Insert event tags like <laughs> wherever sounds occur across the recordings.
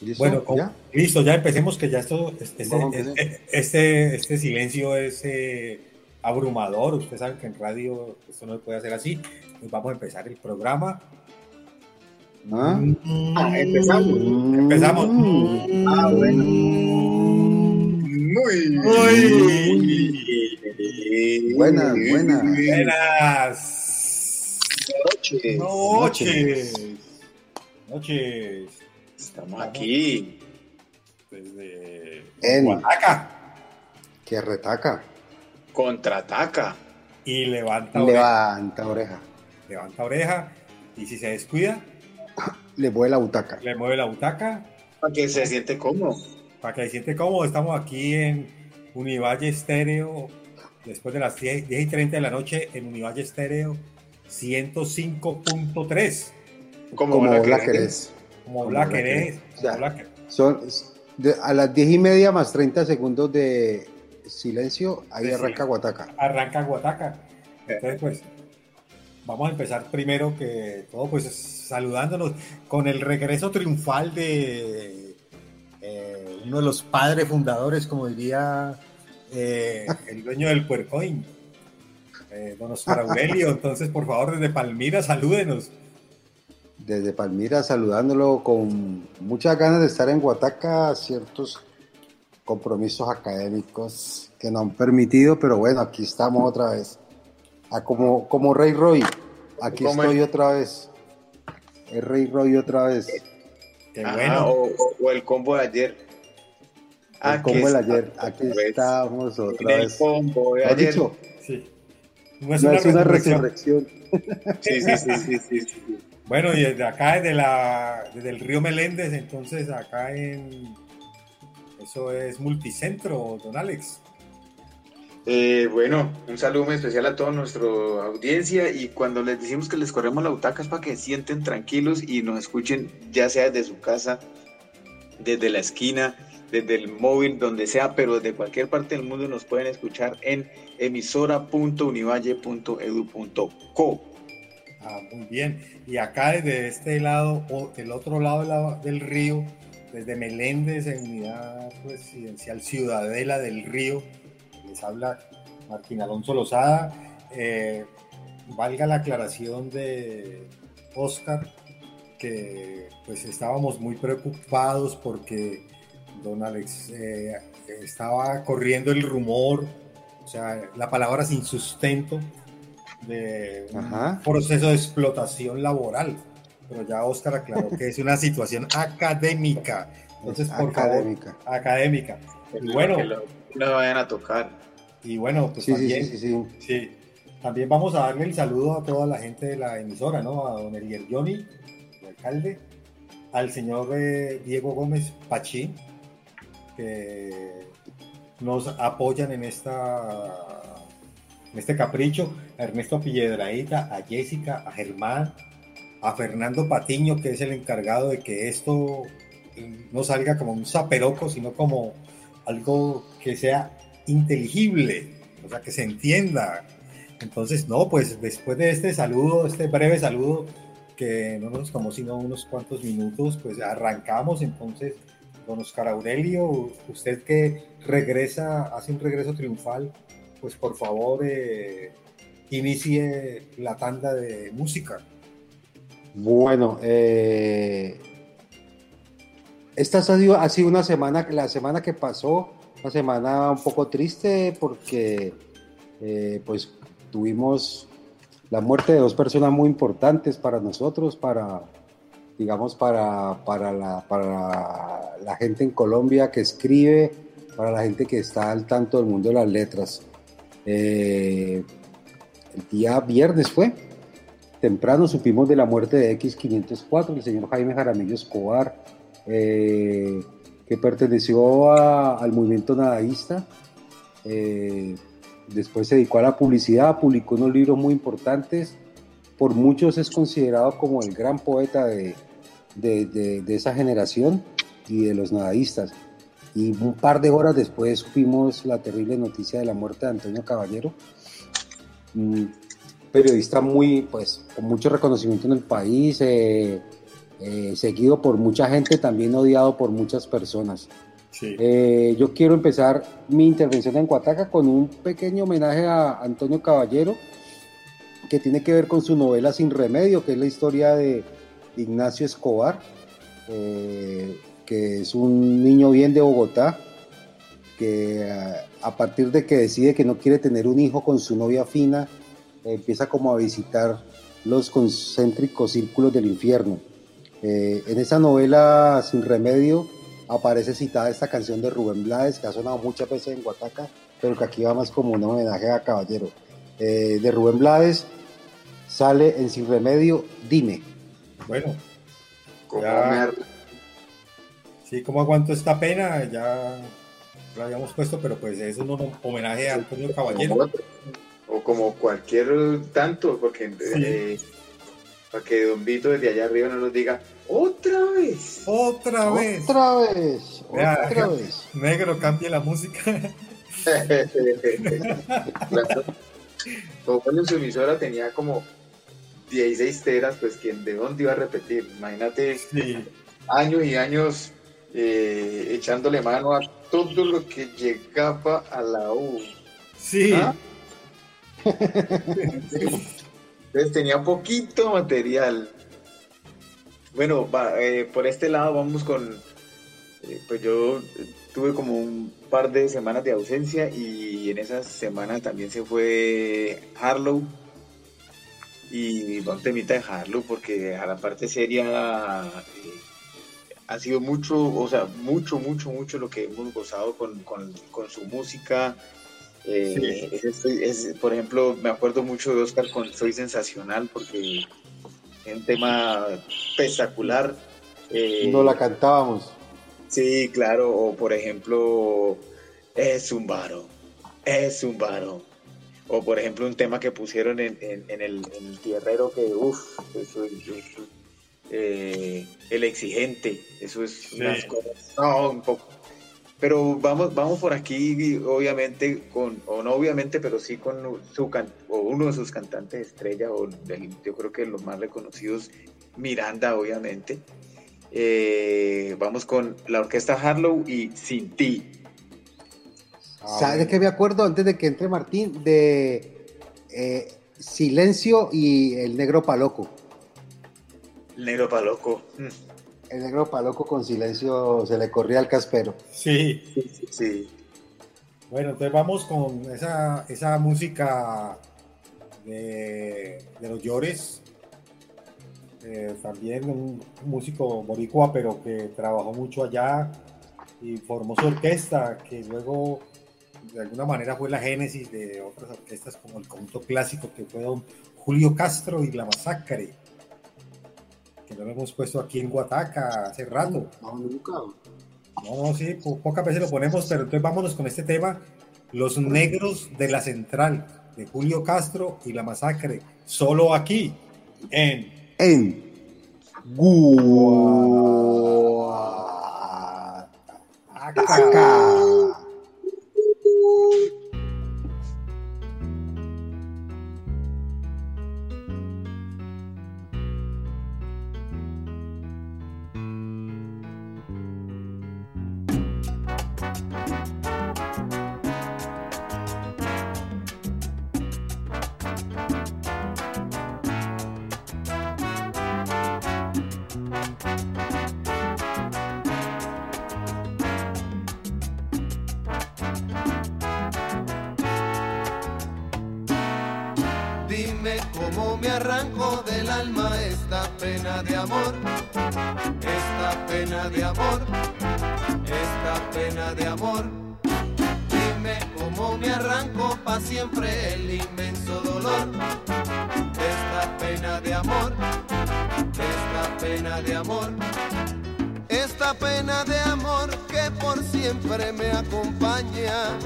¿Listo? Bueno, listo, ya empecemos, que ya esto, este, este, este, este silencio es eh, abrumador. Ustedes saben que en radio esto no se puede hacer así. Pues vamos a empezar el programa. ¿Ah? Ah, empezamos. Empezamos. Mm. Ah, bueno. Muy Uy. Buenas, buenas. Buenas noches. noches. Noches. Estamos aquí. Desde En- Oaxaca. Que retaca. Contraataca. Y levanta oreja. Levanta oreja. Levanta oreja. Y si se descuida, Le vuela butaca. le mueve la butaca. Para que se siente cómodo. Para que se siente cómodo, estamos aquí en Univalle Estéreo, después de las 10, 10 y 30 de la noche en Univalle Estéreo 105.3, Como, Como la que- la querés. Como Como Black Son de- a las diez y media más 30 segundos de silencio. Ahí arranca Guataca. arranca Guataca. Entonces, pues, vamos a empezar primero que todo, pues, saludándonos con el regreso triunfal de eh, uno de los padres fundadores, como diría eh, el dueño del Puercoin, eh, don Oscar <laughs> Aurelio. Entonces, por favor, desde Palmira, salúdenos. Desde Palmira saludándolo con muchas ganas de estar en Guataca. Ciertos compromisos académicos que no han permitido, pero bueno, aquí estamos otra vez. Ah, como, como Rey Roy. Aquí estoy el- otra vez. El Rey Roy otra vez. Qué bueno. o, o- o el combo de ayer. El combo del está ayer. Aquí vez. estamos otra el vez. combo de ¿Lo has ayer. dicho? Sí. No es No una, es una resurrección. resurrección. Sí, sí, sí, sí, sí, sí. Bueno, y desde acá, desde, la, desde el río Meléndez, entonces acá en. Eso es multicentro, don Alex. Eh, bueno, un saludo muy especial a toda nuestra audiencia y cuando les decimos que les corremos la butaca es para que sienten tranquilos y nos escuchen ya sea desde su casa, desde la esquina, desde el móvil, donde sea, pero desde cualquier parte del mundo nos pueden escuchar en emisora.univalle.edu.co. Ah, muy bien. Y acá desde este lado, o del otro lado de la- del río, desde Meléndez, en unidad residencial Ciudadela del Río, les habla Martín Alonso Lozada. Eh, valga la aclaración de Oscar, que pues estábamos muy preocupados porque don Alex eh, estaba corriendo el rumor, o sea, la palabra sin sustento de un Ajá. proceso de explotación laboral. Pero ya Oscar aclaró que es una situación <laughs> académica. Entonces, por académica. favor, académica. Y bueno, Que lo- no lo vayan a tocar. y bueno, pues Sí, también, sí, sí, sí. sí, también vamos a darle el saludo a toda la gente de la emisora, ¿no? A don Elier Johnny, el alcalde, al señor eh, Diego Gómez Pachín, que nos apoyan en esta en este capricho, Ernesto Piedraíta, a Jessica, a Germán, a Fernando Patiño, que es el encargado de que esto eh, no salga como un zaperoco, sino como algo que sea inteligible, o sea, que se entienda. Entonces, no, pues después de este saludo, este breve saludo, que no nos tomó sino unos cuantos minutos, pues arrancamos entonces, don Oscar Aurelio, usted que regresa, hace un regreso triunfal, pues por favor eh, inicie la tanda de música. Bueno, eh, esta ha sido, ha una semana, la semana que pasó, una semana un poco triste porque eh, pues tuvimos la muerte de dos personas muy importantes para nosotros, para digamos para, para, la, para la gente en Colombia que escribe, para la gente que está al tanto del mundo de las letras. Eh, el día viernes fue, temprano supimos de la muerte de X504, el señor Jaime Jaramillo Escobar, eh, que perteneció al movimiento nadaísta. Eh, después se dedicó a la publicidad, publicó unos libros muy importantes. Por muchos es considerado como el gran poeta de, de, esa generación y de los nadaístas. Y un par de horas después supimos la terrible noticia de la muerte de Antonio Caballero, un periodista muy, pues, con mucho reconocimiento en el país, eh, eh, seguido por mucha gente, también odiado por muchas personas. Eh, yo quiero empezar mi intervención en Cuataca con un pequeño homenaje a Antonio Caballero, que tiene que ver con su novela Sin Remedio, que es la historia de Ignacio Escobar, que es un niño bien de Bogotá, que a partir de que decide que no quiere tener un hijo con su novia fina, empieza como a visitar los concéntricos círculos del infierno. Eh, en esa novela Sin Remedio aparece citada esta canción de Rubén Blades, que ha sonado muchas veces en Guataca, pero que aquí va más como un homenaje a Caballero. Eh, de Rubén Blades sale en Sin Remedio, Dime. Bueno, sí, ¿cómo aguanto esta pena? Ya lo habíamos puesto, pero pues es un homenaje a Antonio Caballero. O como cualquier tanto, porque eh, para que Don Vito desde allá arriba no nos diga otra vez. Otra vez. Otra vez. Otra vez. <laughs> Negro, cambie la música. <laughs> Como en su emisora tenía como 16 teras, pues ¿quién de dónde iba a repetir? Imagínate años y años eh, echándole mano a todo lo que llegaba a la U. Sí. ¿Ah? Entonces tenía poquito material. Bueno, eh, por este lado vamos con, eh, pues yo tuve como un par de semanas de ausencia y en esa semana también se fue Harlow y vamos temita de Harlow porque a la parte seria eh, ha sido mucho, o sea, mucho, mucho, mucho lo que hemos gozado con, con, con su música, eh, por ejemplo, me acuerdo mucho de Oscar con Soy Sensacional porque es un tema espectacular. Eh, no la cantábamos. Sí, claro, o por ejemplo, Es un varo, es un varo. O por ejemplo, un tema que pusieron en, el, tierrero que, uff, eso, eh, el exigente, eso es unas cosas, no, un poco pero vamos, vamos por aquí, obviamente, con, o no obviamente, pero sí con su o uno de sus cantantes estrella, o yo creo que los más reconocidos, Miranda, obviamente. Eh, vamos con la orquesta Harlow y Sin Ti. ¿Sabes de qué me acuerdo antes de que entre Martín? De eh, Silencio y El Negro Paloco. El Negro Paloco. Mm. El negro paloco con silencio se le corría al caspero. Sí, sí. Bueno, entonces vamos con esa, esa música de, los llores. Eh, también un músico boricua, pero que trabajó mucho allá y formó su orquesta, que luego de alguna manera fue la génesis de otras orquestas como el conjunto clásico que fue don Julio Castro y La Masacre que lo hemos puesto aquí en Guataca hace rato. No, sí, pocas veces lo ponemos, pero entonces vámonos con este tema, Los Negros de la Central, de Julio Castro y la masacre, solo aquí, en... En... Guataca. cómo me arranco del alma esta pena de amor, esta pena de amor, esta pena de amor. Dime cómo me arranco pa' siempre el inmenso dolor esta pena de amor, esta pena de amor. Esta pena de amor que por siempre me acompaña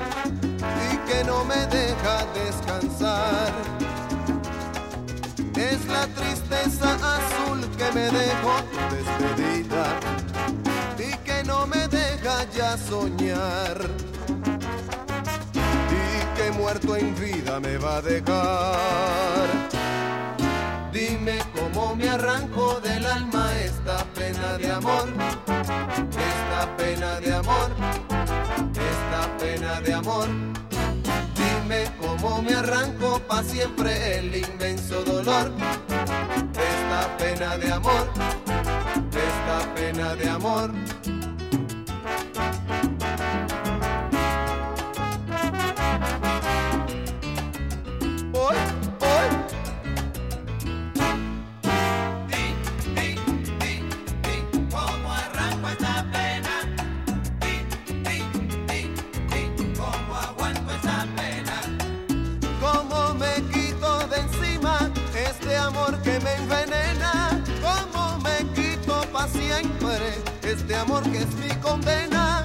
y que no me deja descansar es la tristeza azul que me dejó despedida y que no me deja ya soñar muerto en vida me va a dejar. Dime cómo me arranco del alma esta pena de amor, esta pena de amor, esta pena de amor. Dime cómo me arranco pa' siempre el inmenso dolor, esta pena de amor, esta pena de amor. Amor que es mi condena.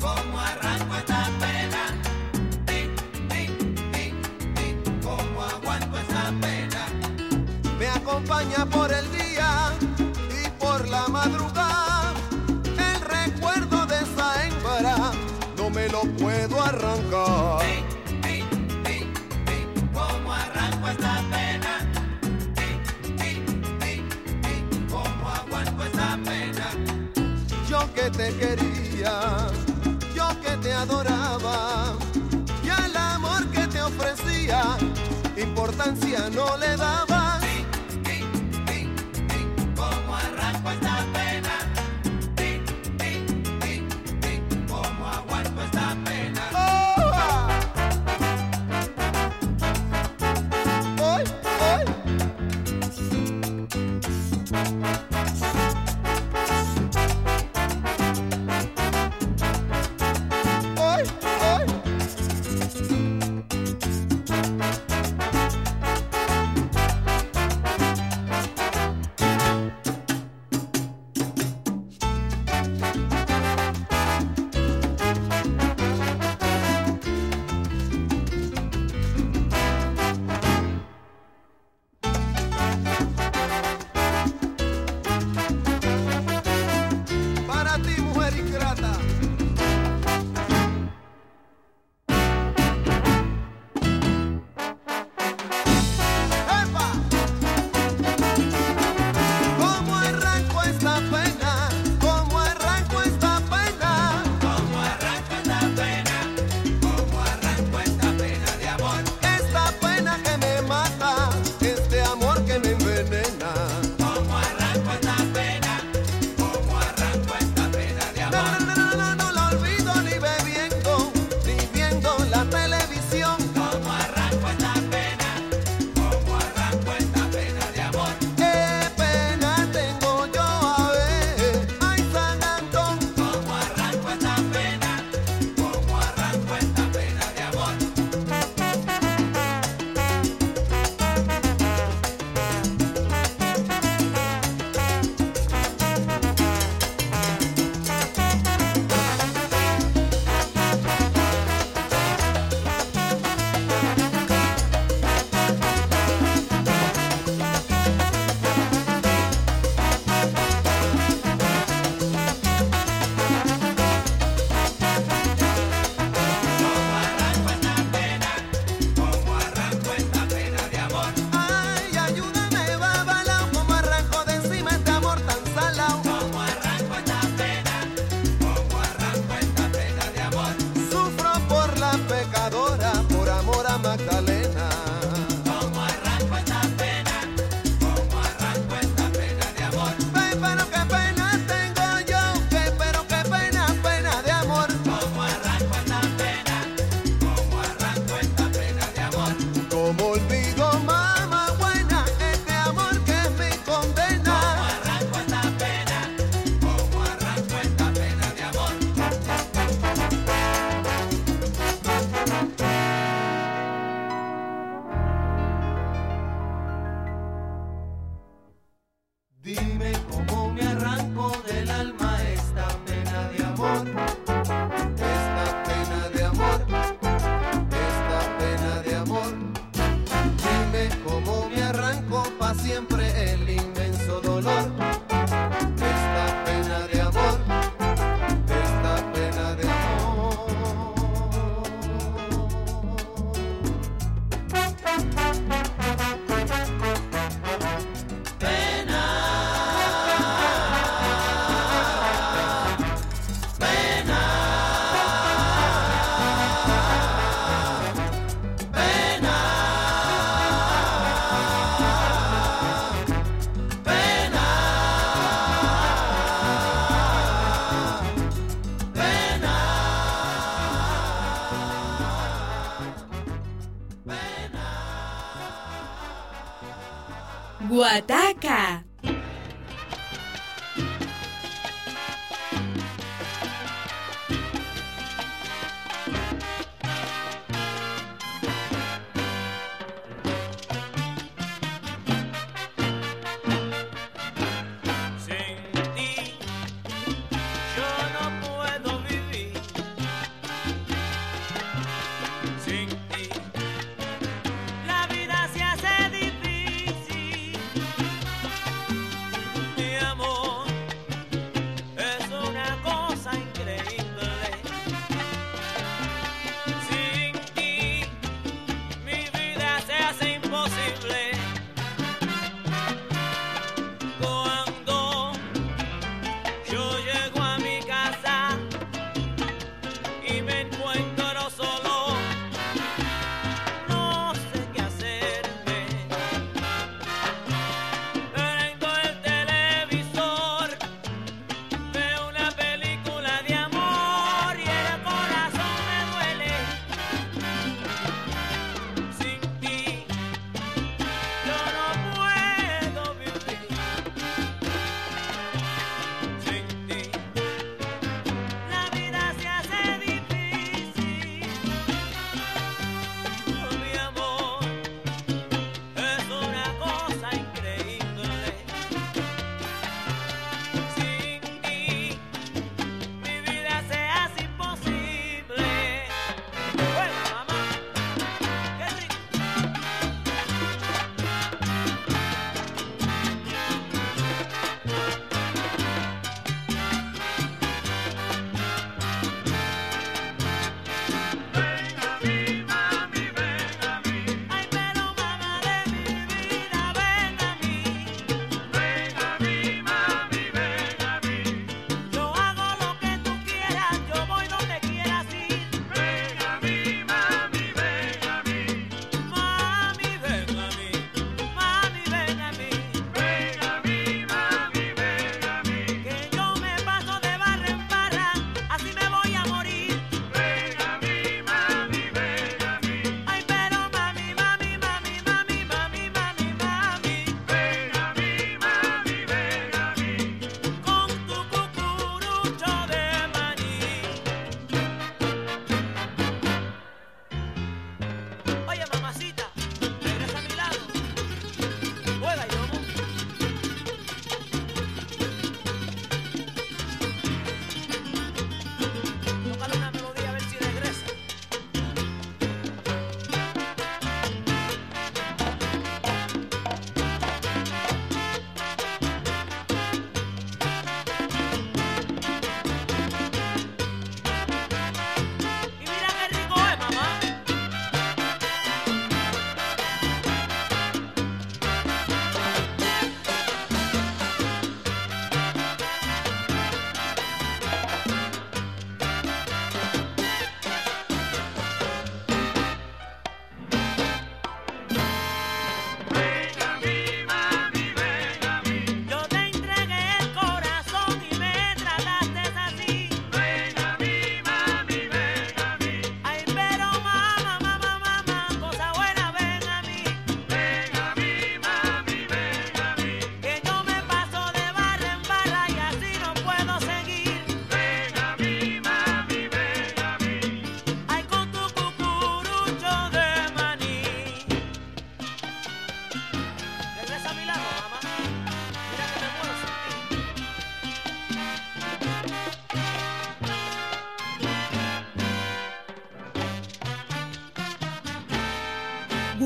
¿Cómo arranco esta pena? ¿Cómo aguanto esta pena? Me acompaña por te quería, yo que te adoraba, y al amor que te ofrecía, importancia no le daba. Guataca.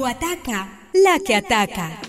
Guataca, la que ataca.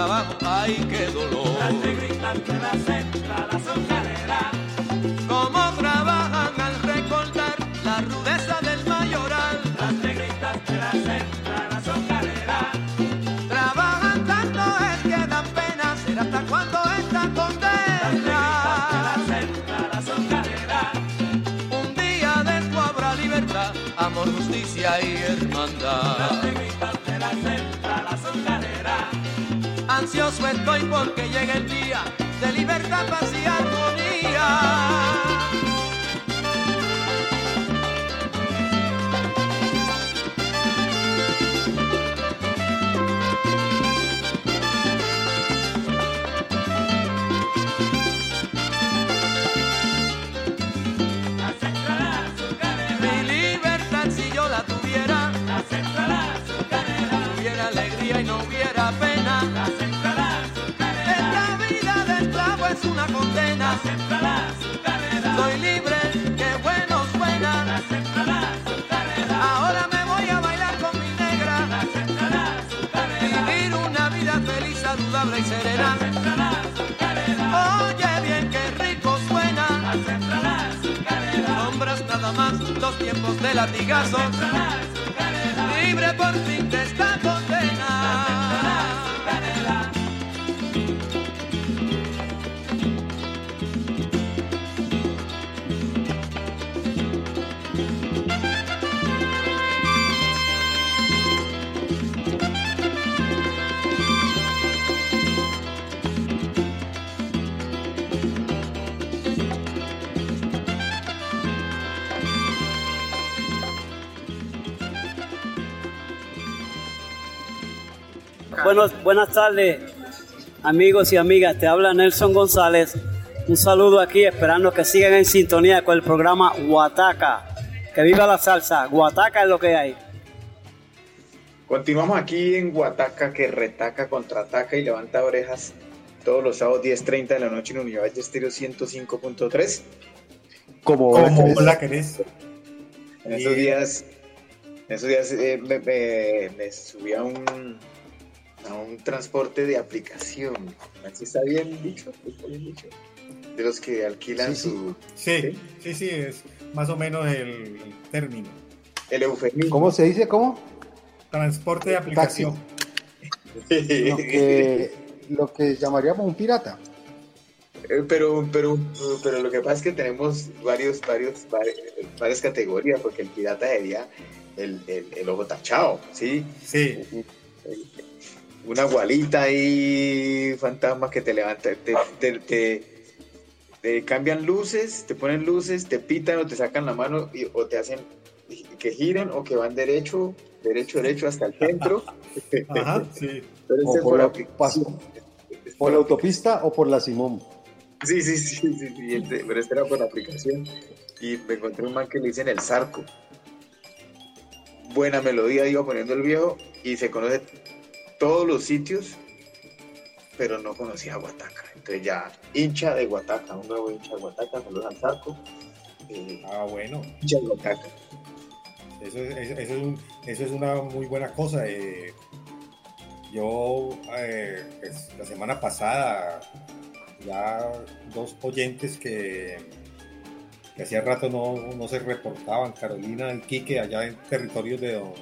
Ay qué dolor. Las negritas de la central azucarera. Como trabajan al recordar la rudeza del mayoral. Las negritas de la central azucarera. Trabajan tanto es que dan pena ser hasta cuando esta condena. Un día de esto habrá libertad, amor, justicia y hermandad. Ansioso estoy porque llegue el día de libertad, paz y armonía. Condena. Soy libre, qué bueno suena. Ahora me voy a bailar con mi negra. Vivir una vida feliz, saludable y serena. Oye bien, qué rico suena. Sombras nada más, los tiempos de latigazo. Libre por fin de esta condena. Buenos, buenas tardes, amigos y amigas. Te habla Nelson González. Un saludo aquí, esperando que sigan en sintonía con el programa Guataca. Que viva la salsa. Guataca es lo que hay. Continuamos aquí en Guataca, que retaca, contraataca y levanta orejas todos los sábados 10.30 de la noche en Unidad de Estéreo 105.3. Como, Como la querés. En esos días, en esos días eh, me, me- me subí a un, a un transporte de aplicación. ¿Así está bien dicho? ¿Está bien dicho? De los que alquilan Sí, su... Sí, sí, sí, es más o menos el, término. El eufemismo. ¿Cómo se dice? ¿Cómo? Transporte de aplicación. Lo que, lo que llamaríamos un pirata. Eh, Pero, pero, pero lo que pasa es que tenemos varios, varios, vari- varias categorías, porque el pirata sería el, el, el ojo tachado, ¿sí? Sí, Una gualita ahí, fantasma que te levanta, te, te, te- te cambian luces, te ponen luces, te pitan o te sacan la mano y- o te hacen que giran o que van derecho, derecho, derecho hasta el centro. <laughs> ajá, sí. Pero O este por por la, aplicación. por la autopista o por la Simón. Sí, sí, sí, sí, sí, este- pero este era por la aplicación. Y me encontré un man que le dicen el Zarco. Buena melodía iba poniendo el viejo y se conoce todos los sitios, pero no conocía a Guataca. Entonces ya, hincha de Guataca, un nuevo hincha de Guataca, saludos al Zarco. eh, Ah, bueno. hincha de Guataca. Eso es, eso- eso es un- eso es una muy buena cosa. eh. yo, eh, pues, la semana pasada, ya dos oyentes que, que hacía rato no, no se reportaban, Carolina y Quique, allá en territorios de don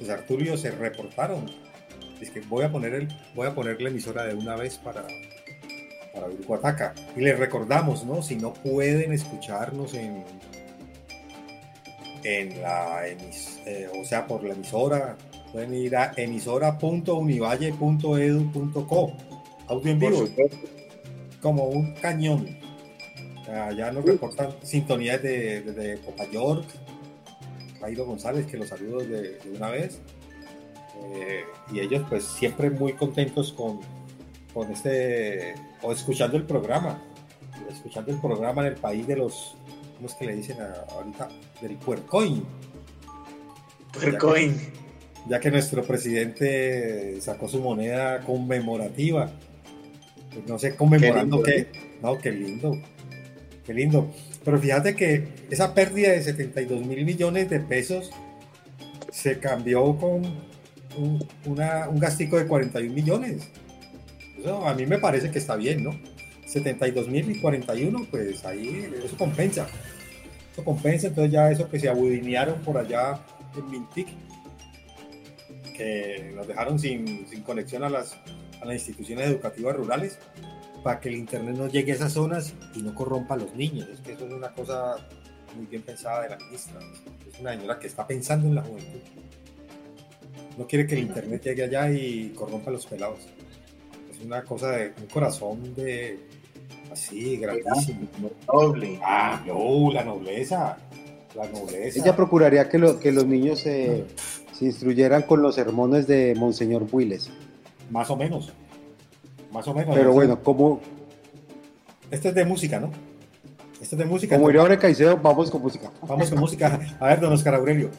César Tulio, se reportaron. Es que voy a poner, el, voy a poner la emisora de una vez para, para oír Guataca. Y les recordamos, ¿no? Si no pueden escucharnos en, en la emis- eh, o sea, por la emisora, pueden ir a emisora.univalle.edu.co. Audio en vivo, como un cañón. Sea, ya nos reportan sintonías de, de, de Copa York, Jairo González, que los saludo de, de una vez. Eh, y ellos pues siempre muy contentos con, con este, o escuchando el programa, escuchando el programa en el país de los, ¿cómo es que le dicen a- ahorita? Del puercoin, Puercoin. ya que nuestro presidente sacó su moneda conmemorativa. Pues no sé, conmemorando Qué qué. No, qué lindo. Qué lindo. Pero fíjate que esa pérdida de 72 mil millones de pesos se cambió con un, un gastico de 41 millones. Eso a mí me parece que está bien, ¿no? 72 mil y 41, pues ahí eso compensa. Eso compensa, entonces ya eso que se abudinearon por allá en Mintic, que nos dejaron sin, sin conexión a las, a las instituciones educativas rurales, para que el Internet no llegue a esas zonas y no corrompa a los niños. Es que eso es una cosa muy bien pensada de la ministra. Es una señora que está pensando en la juventud. No quiere que el Internet llegue allá y corrompa a los pelados. Es una cosa de un corazón de así, grandísimo. Noble. Ah, no, la nobleza. La nobleza. Ella procuraría que, lo- que los niños se, se instruyeran con los sermones de Monseñor Builes. Más o menos. Más o menos. Pero bueno, como, Este es de música, ¿no? Este es de música. como diría Aure Caicedo, vamos con música. Vamos con música. A ver, don Oscar Aurelio.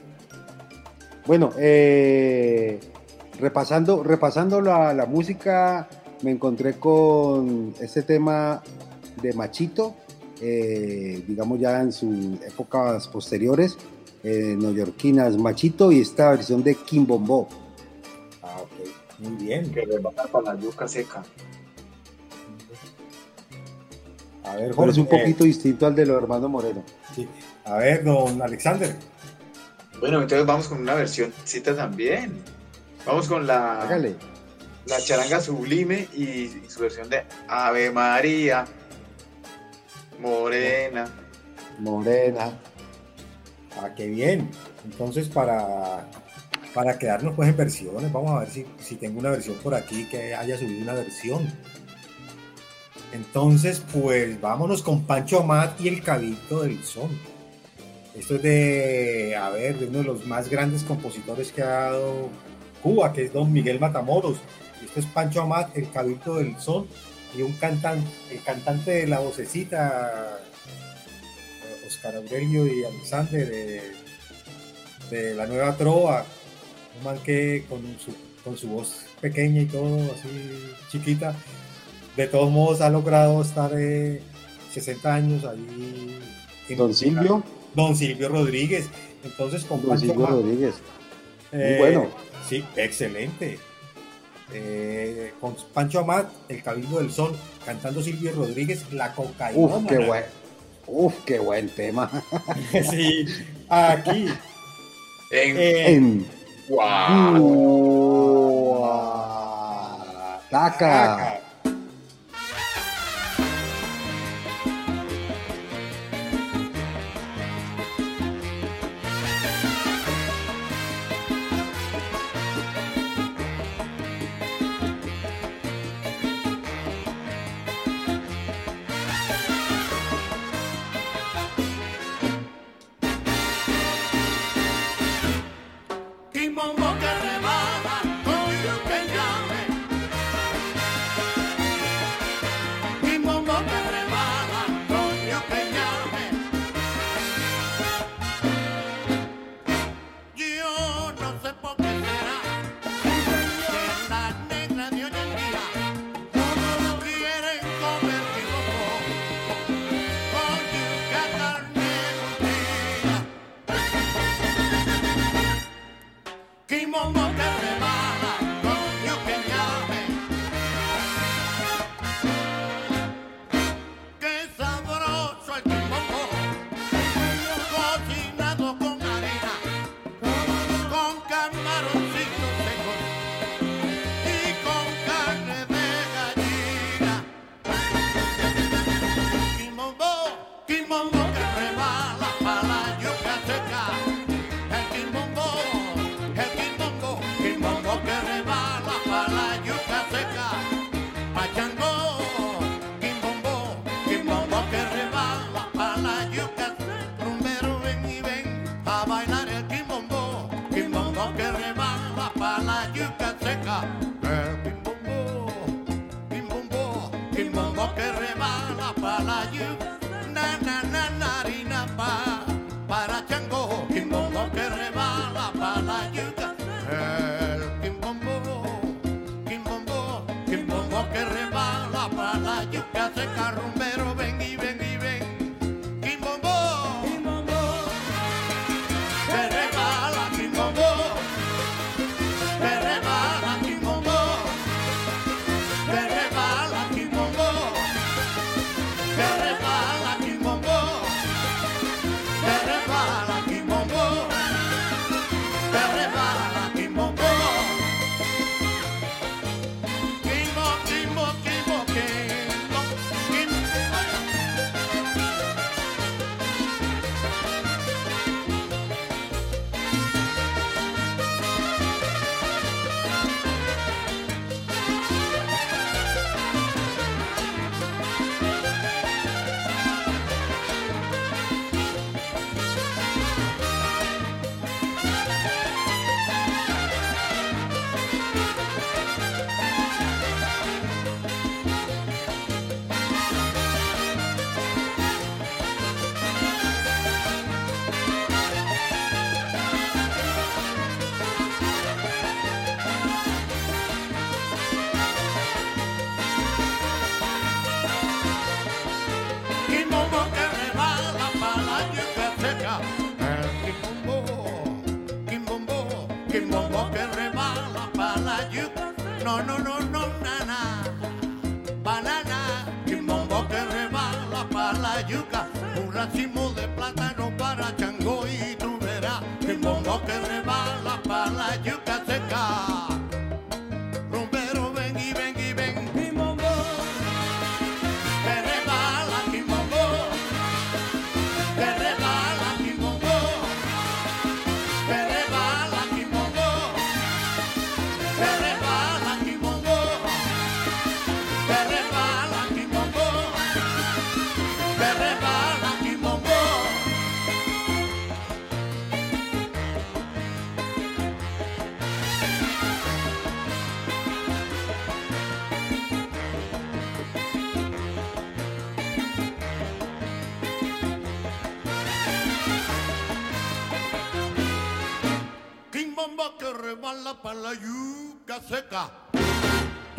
Bueno, eh, repasando, repasando la, la música, me encontré con este tema de Machito, eh, digamos ya en sus épocas posteriores, eh, neoyorquinas Machito y esta versión de Kimbombo. Ah, ok. Muy bien. Que le baja para la yuca seca. A ver, Pero es un Jorge. poquito distinto al de los hermanos Moreno. Sí. A ver, don Alexander. Bueno, entonces vamos con una versión cita también. Vamos con la, Hágale. la charanga sublime y su versión de Ave María Morena. Morena. Ah, qué bien. Entonces, para, para quedarnos pues en versiones, vamos a ver si, si tengo una versión por aquí que haya subido una versión. Entonces, pues vámonos con Pancho Amat y el Cabildo del Son. Esto es de, a ver, de uno de los más grandes compositores que ha dado Cuba, que es don Miguel Matamoros. Esto es Pancho Amat, el Cabildo del Son, y un cantante, el cantante de la vocecita, Oscar Aurelio y Alexander, de, de la nueva trova, un man que con su, con su voz pequeña y todo, así chiquita, de todos modos ha logrado estar eh, 60 años ahí. en Don. Silvio, Don Silvio Rodríguez. Entonces, con Pancho Silvio Rodríguez. Eh, bueno. Sí, excelente. Eh, con Pancho Amat, El Cabildo del Sol, cantando Silvio Rodríguez, La Cocaína. Uf, qué buen, tema. <laughs> sí, aquí. En. Eh, en... Wow. Taca. Taca. na para chango, que rebala para la yuca, el que rebala para la yuca se carrumba.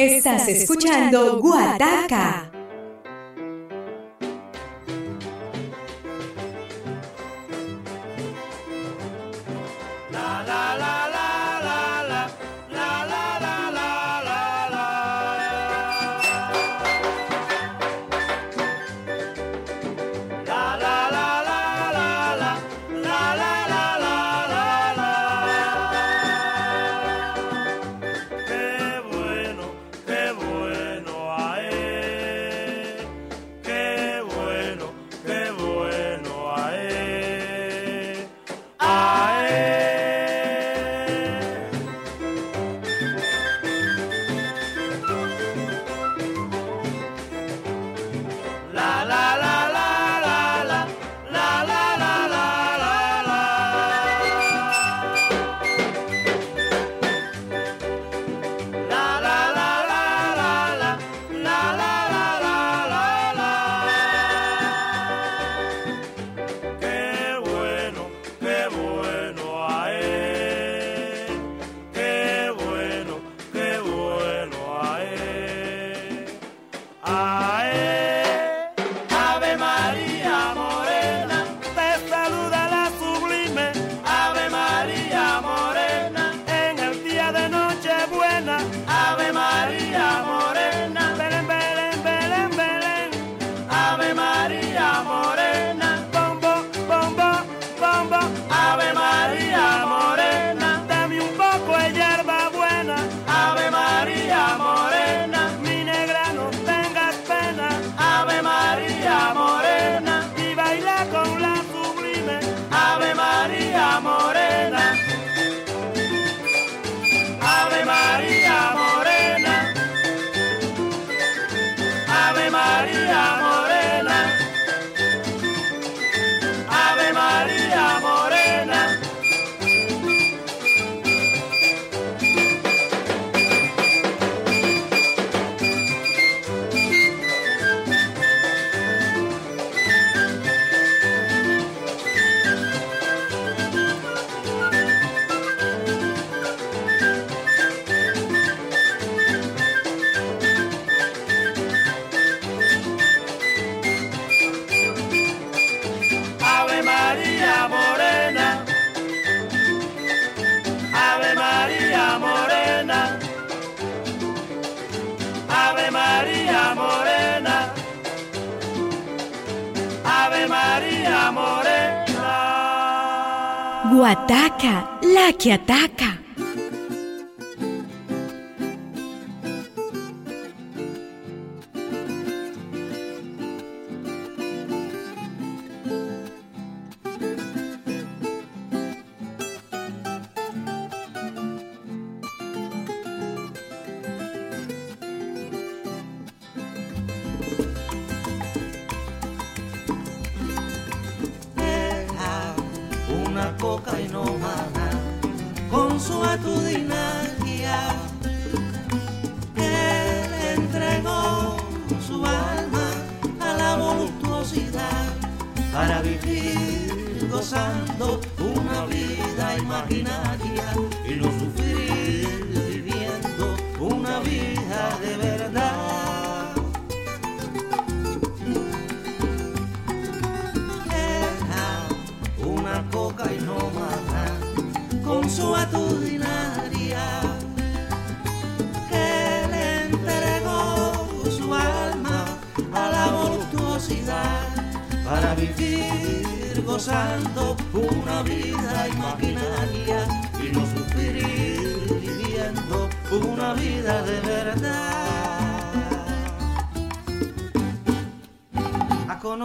Estás escuchando Guataca.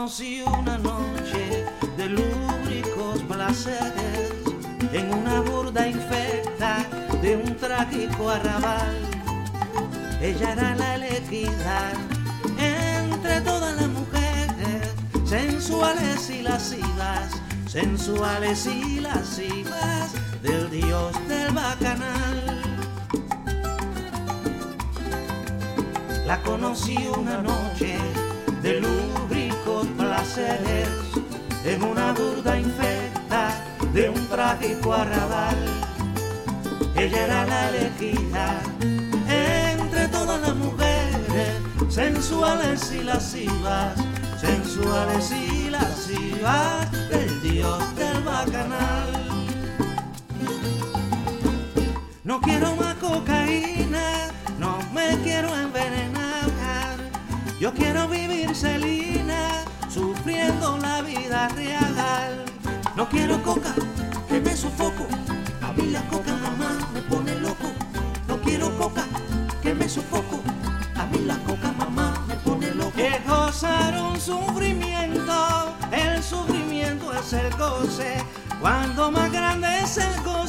Conocí una noche de lúbricos placeres en una burda infecta de un trágico arrabal. Ella era la elegida entre todas las mujeres sensuales y lascivas, sensuales y lascivas del dios del bacanal. La conocí una noche placeres en una burda infecta de un trágico arrabal. Ella era la elegida entre todas las mujeres sensuales y lascivas, sensuales y lascivas del dios del bacanal. No quiero más cocaína, no me quiero envenenar. Yo quiero vivir la No quiero coca, que me sofoco. A mí la coca mamá me pone loco. No quiero coca, que me sofoco. A mí la coca mamá me pone loco. Que gozar un sufrimiento, el sufrimiento es el goce. Cuando más grande es el goce,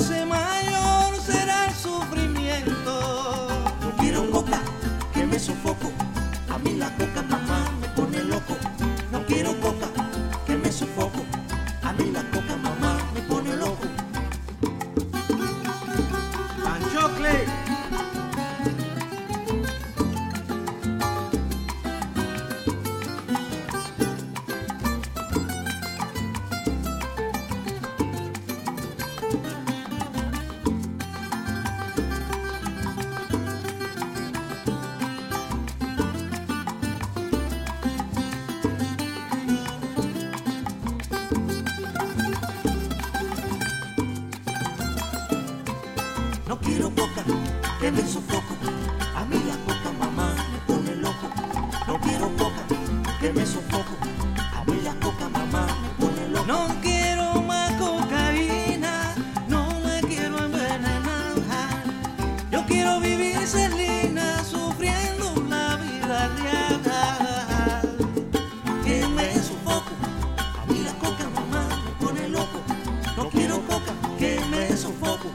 No quiero coca, que me sofoco.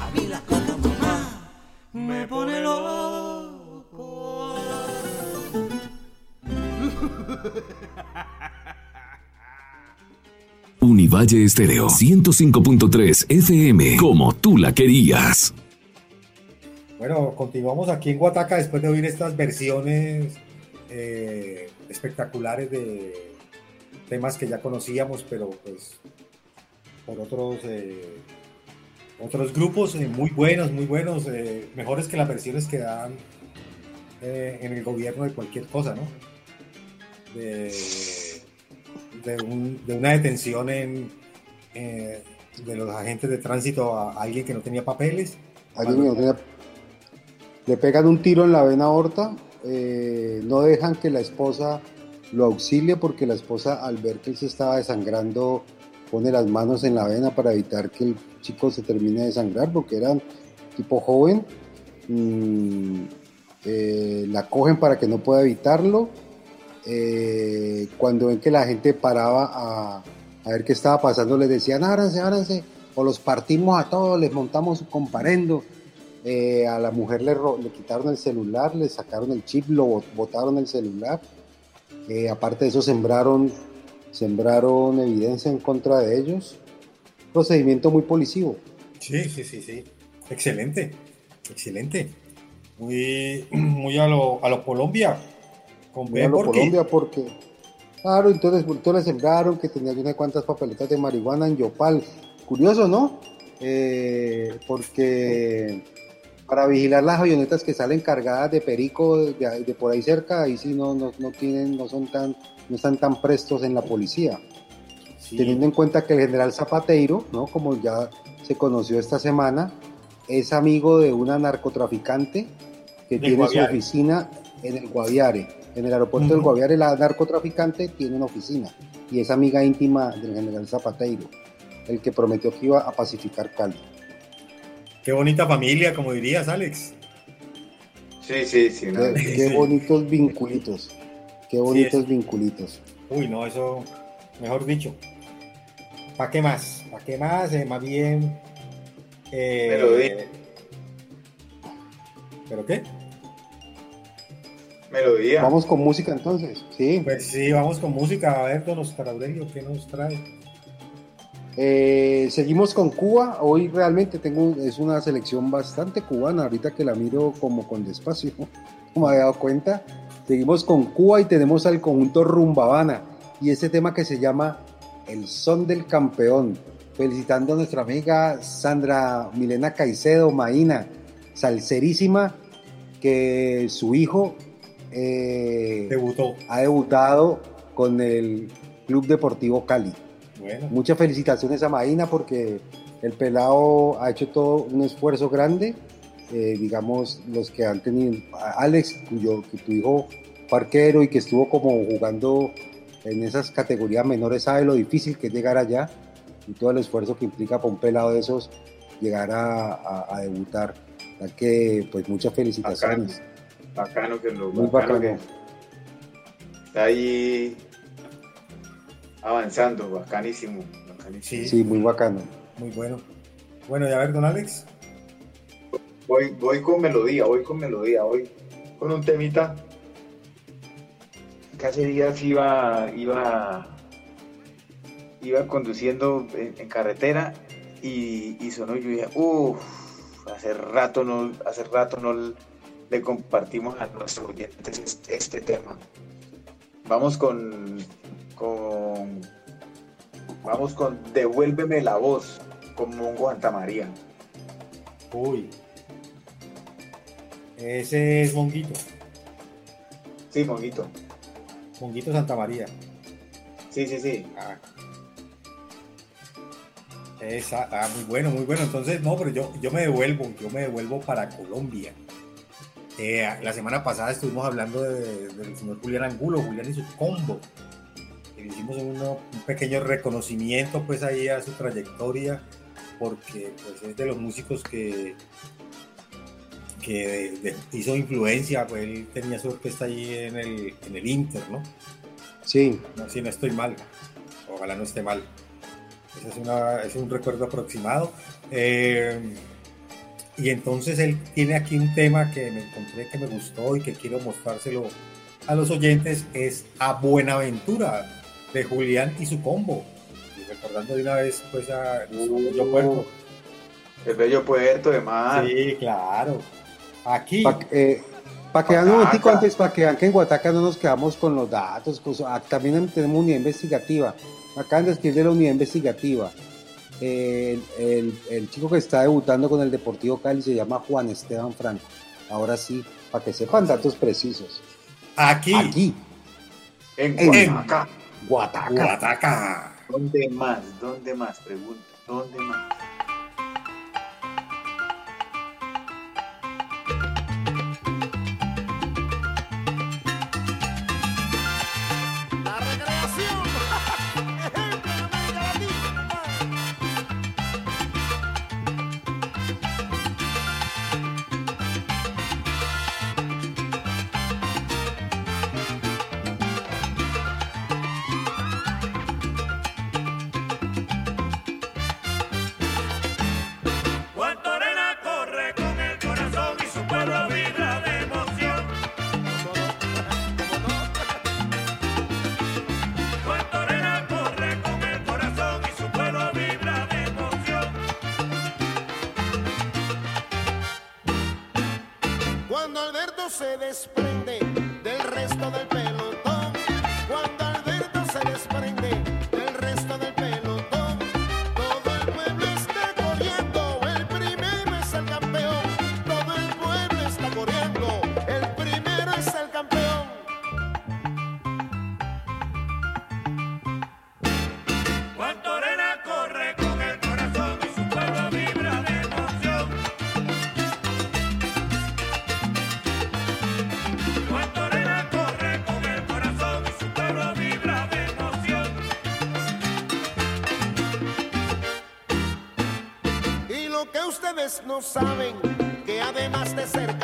A mí la coca mamá me pone loco. <laughs> Univalle Estéreo 105.3 FM, como tú la querías. Bueno, continuamos aquí en Guataca después de oír estas versiones eh, espectaculares de temas que ya conocíamos, pero pues por otros eh, otros grupos eh, muy buenos, muy buenos, eh, mejores que las versiones que dan en el gobierno de cualquier cosa, ¿no? De, de, un- de una detención en, de los agentes de tránsito a alguien que no tenía papeles. Le pegan un tiro en la vena aorta, no dejan que la esposa lo auxilia porque la esposa al ver que él se estaba desangrando pone las manos en la vena para evitar que el chico se termine de desangrar porque era tipo joven. Mm, eh, la cogen para que no pueda evitarlo. Eh, cuando ven que la gente paraba a, ver qué estaba pasando, les decían, ábranse, ábranse, o los partimos a todos, les montamos comparendo. Eh, a la mujer le, le quitaron el celular, le sacaron el chip, lo bot- botaron el celular. Aparte de eso, sembraron, sembraron evidencia en contra de ellos. Procedimiento muy policivo. Sí, sí, sí, sí. Excelente, excelente. Muy, <clears throat> muy a lo, a lo Colombia. Con Muy a lo porque- Colombia porque, claro, entonces, entonces le sembraron que tenía unas cuantas papeletas de marihuana en Yopal. Curioso, ¿no? Eh, porque para vigilar las avionetas que salen cargadas de perico de, de por ahí cerca, ahí sí no, no, no tienen, no son tan, no están tan prestos en la policía. Sí. Teniendo en cuenta que el general Zapateiro, ¿no? Como ya se conoció esta semana, es amigo de una narcotraficante que Del tiene Guaviare. su oficina en el Guaviare. En el aeropuerto del Ujú. Guaviare, la narcotraficante tiene una oficina y es amiga íntima del general Zapateiro, el que prometió que iba a pacificar Cali. Qué bonita familia, como dirías, Alex. Sí, sí, sí. Qué, qué bonitos vinculitos, qué bonitos vinculitos. Uy, no, eso, mejor dicho. ¿Para qué más? ¿Para qué más? Eh, más bien. eh, Melodía. ¿Pero qué? Melodía. Vamos con música entonces, sí. Pues sí, vamos con música. A ver, don Oscar Aurelio, ¿qué nos trae? Eh, seguimos con Cuba. Hoy realmente tengo es una selección bastante cubana. Ahorita que la miro como con despacio, <laughs> no me había dado cuenta. Seguimos con Cuba y tenemos al conjunto Rumbabana y ese tema que se llama El Son del Campeón. Felicitando a nuestra amiga Sandra Milena Caicedo Maína, salserísima, que su hijo eh, Debutó. ha debutado con el Club Deportivo Cali. Bueno, Muchas felicitaciones a Maína porque el pelado ha hecho todo un esfuerzo grande. Eh, digamos, los que han tenido, a Alex, cuyo, que tu hijo parquero y que estuvo como jugando en esas categorías menores, sabe lo difícil que es llegar allá y todo el esfuerzo que implica para un pelado de esos llegar a, a- a debutar. Así que, pues, muchas felicitaciones. Bacano que lo Muy bacano bacano. que está ahí avanzando, bacanísimo. bacanísimo. sí, Sí, muy bacano. muy bueno. Bueno, y a ver, don Alex. Voy, voy con melodía, voy con melodía, voy con un temita. hace días iba, iba, iba conduciendo en, carretera y, sonó y yo dije, uff, hace rato no, hace rato no le compartimos a nuestros oyentes este, este tema. Vamos con, con, vamos con Devuélveme la voz con Mongo Santa María. Uy. Ese es Monguito. Sí, Monguito. Monguito Santa María. Sí, sí, sí. Ah. Esa, ah, muy bueno, muy bueno. Entonces, no, pero yo, yo me devuelvo, yo me devuelvo para Colombia. Eh, la semana pasada estuvimos hablando de- del señor Julián Angulo, Julián y su combo. Y le hicimos uno- un pequeño reconocimiento pues ahí a su trayectoria, porque pues es de los músicos que, que de- de- hizo influencia, pues él tenía su orquesta ahí en el, en el Inter, ¿no? Sí, No, si no estoy mal. Ojalá no esté mal. Ese es, una- es un recuerdo aproximado. Eh, y entonces él tiene aquí un tema que me encontré que me gustó y que quiero mostrárselo a los oyentes. Es A Buenaventura de Julián y su combo. Y recordando de una vez pues a yo puerto. El bello puerto de mar. Sí, claro. Aquí. Para que vean un momentico antes, para que vean que en Guataca no nos quedamos con los datos, ah, también tenemos unidad investigativa. Acaban de escribir de la unidad investigativa. El, el- el chico que está debutando con el Deportivo Cali se llama Juan Esteban Franco. Ahora sí, para que sepan datos precisos. Aquí. Aquí, En En- Guataca. Guataca. Guataca. ¿Dónde más? ¿Dónde más? Pregunta. ¿Dónde más? No saben, que además de ser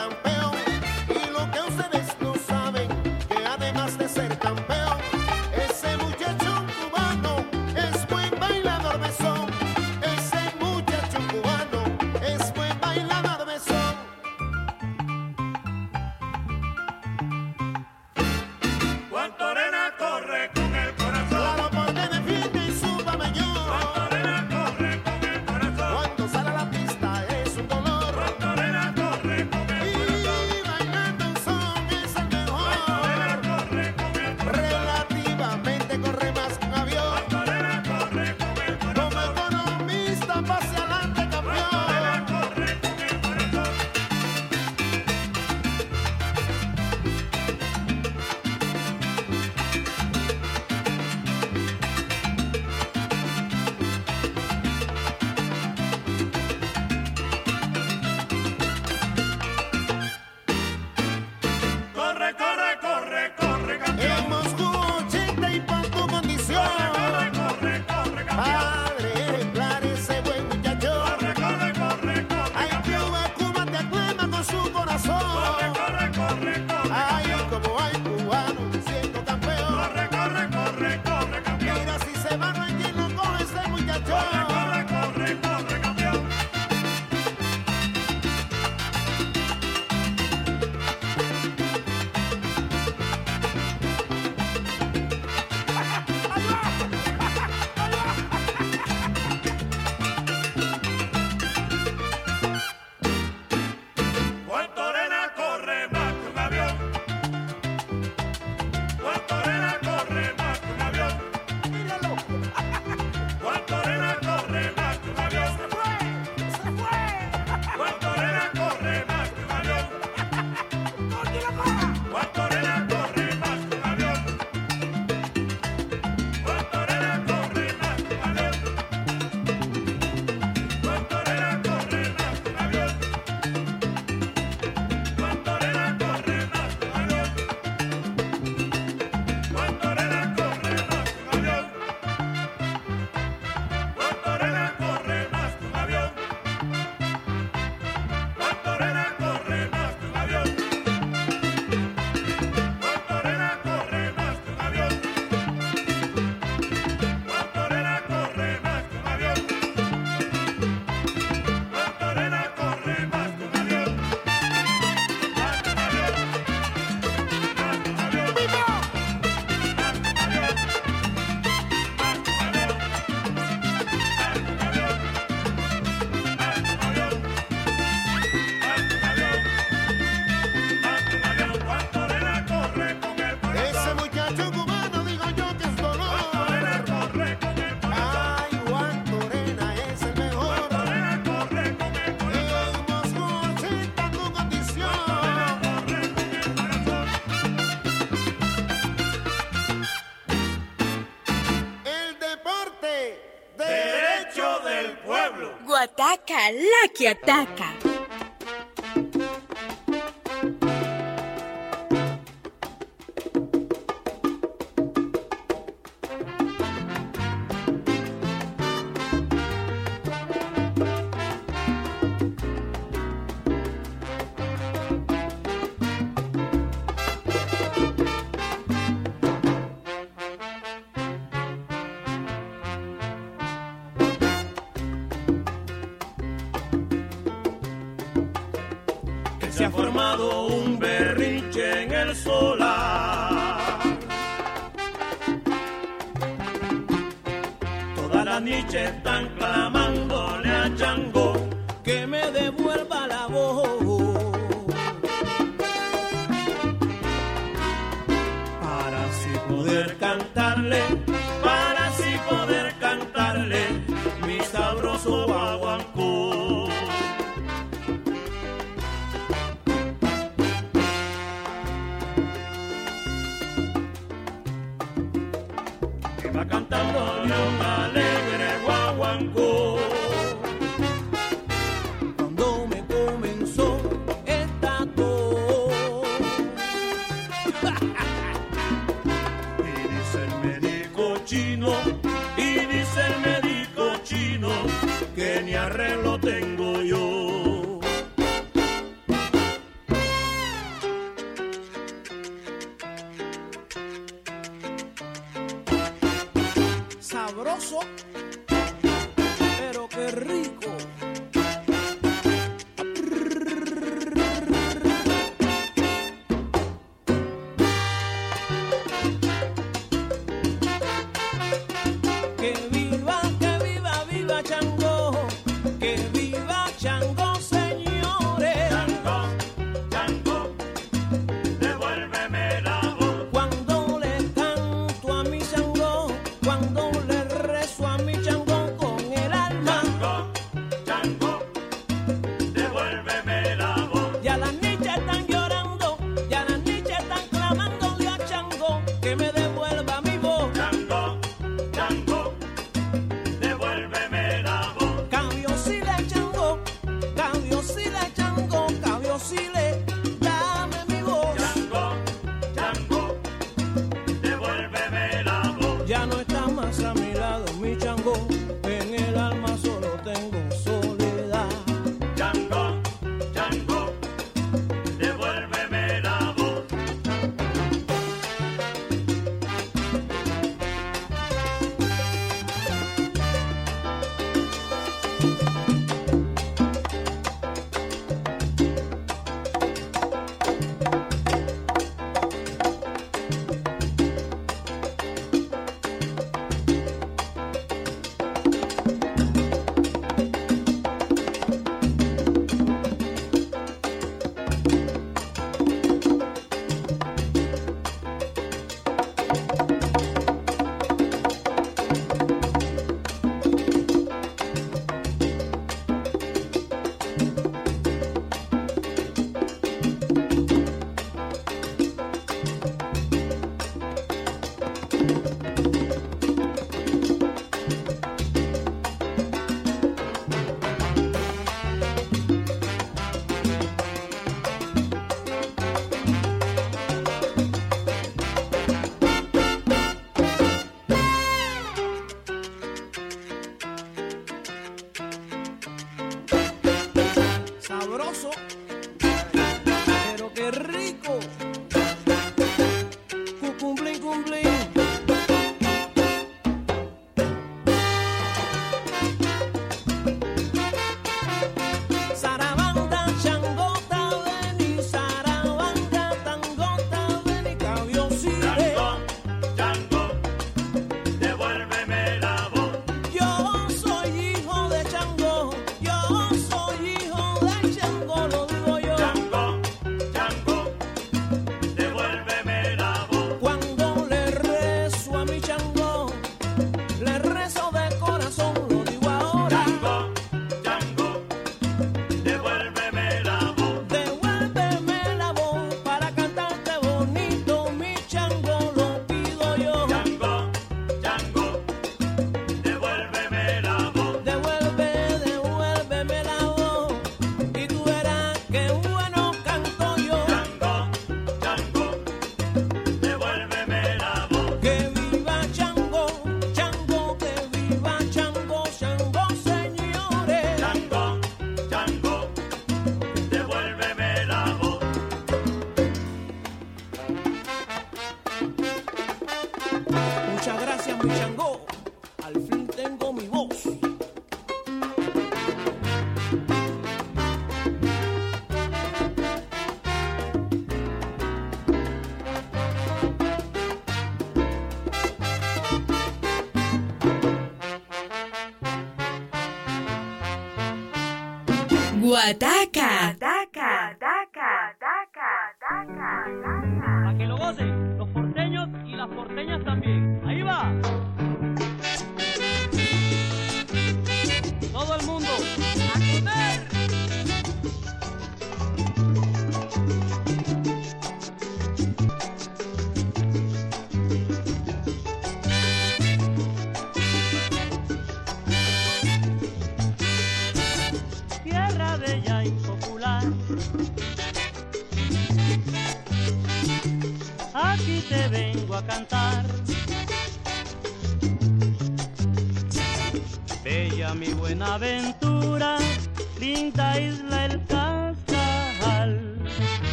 ataca. Guataca.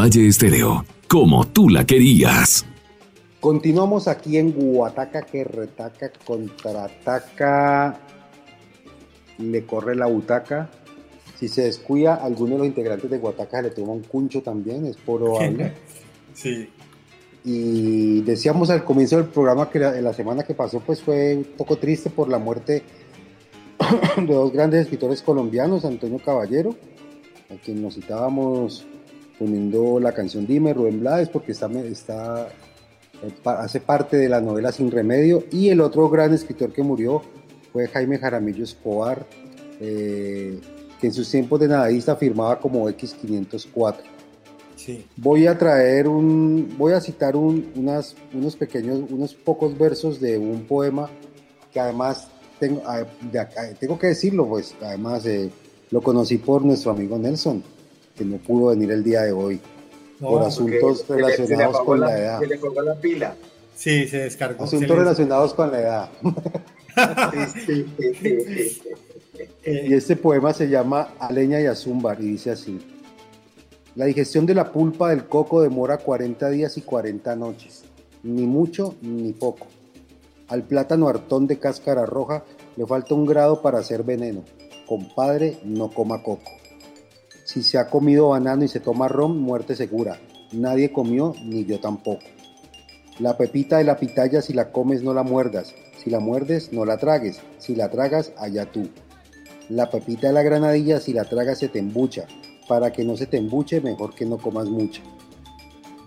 Univalle Estéreo, como tú la querías. Continuamos aquí en Guataca que retaca, contraataca, le corre la butaca. Si se descuida, alguno de los integrantes de Guataca le toma un cuncho también, es probable. <laughs> Sí. Y decíamos al comienzo del programa que la, la semana que pasó pues fue un poco triste por la muerte <coughs> de dos grandes escritores colombianos, Antonio Caballero, a quien nos citábamos poniendo la canción Dime, Rubén Blades, porque está, está, eh, hace parte de la novela Sin Remedio, y el otro gran escritor que murió fue Jaime Jaramillo Escobar, eh, que en sus tiempos de nadadista firmaba como X504. Sí. Voy a traer un, voy a citar un- unas, unos pequeños, unos pocos versos de un poema que además tengo, ah, tengo que decirlo, pues además eh, lo conocí por nuestro amigo Nelson, que no pudo venir el día de hoy No, por asuntos Se le- se le relacionados con la- la edad. Se le colgó la pila. Sí, se descargó. se Asuntos le- relacionados con la edad. Sí, sí. <laughs> Y este poema se llama Aleña y Azúmbar y dice así. La digestión de la pulpa del coco demora 40 días y 40 noches, ni mucho ni poco. Al plátano hartón de cáscara roja le falta un grado para hacer veneno. Compadre, no coma coco. Si se ha comido banano y se toma ron, muerte segura. Nadie comió, ni yo tampoco. La pepita de la pitaya, si la comes, no la muerdas. Si la muerdes, no la tragues. Si la tragas, allá tú. La pepita de la granadilla, si la tragas, se te embucha. Para que no se te embuche, mejor que no comas mucha.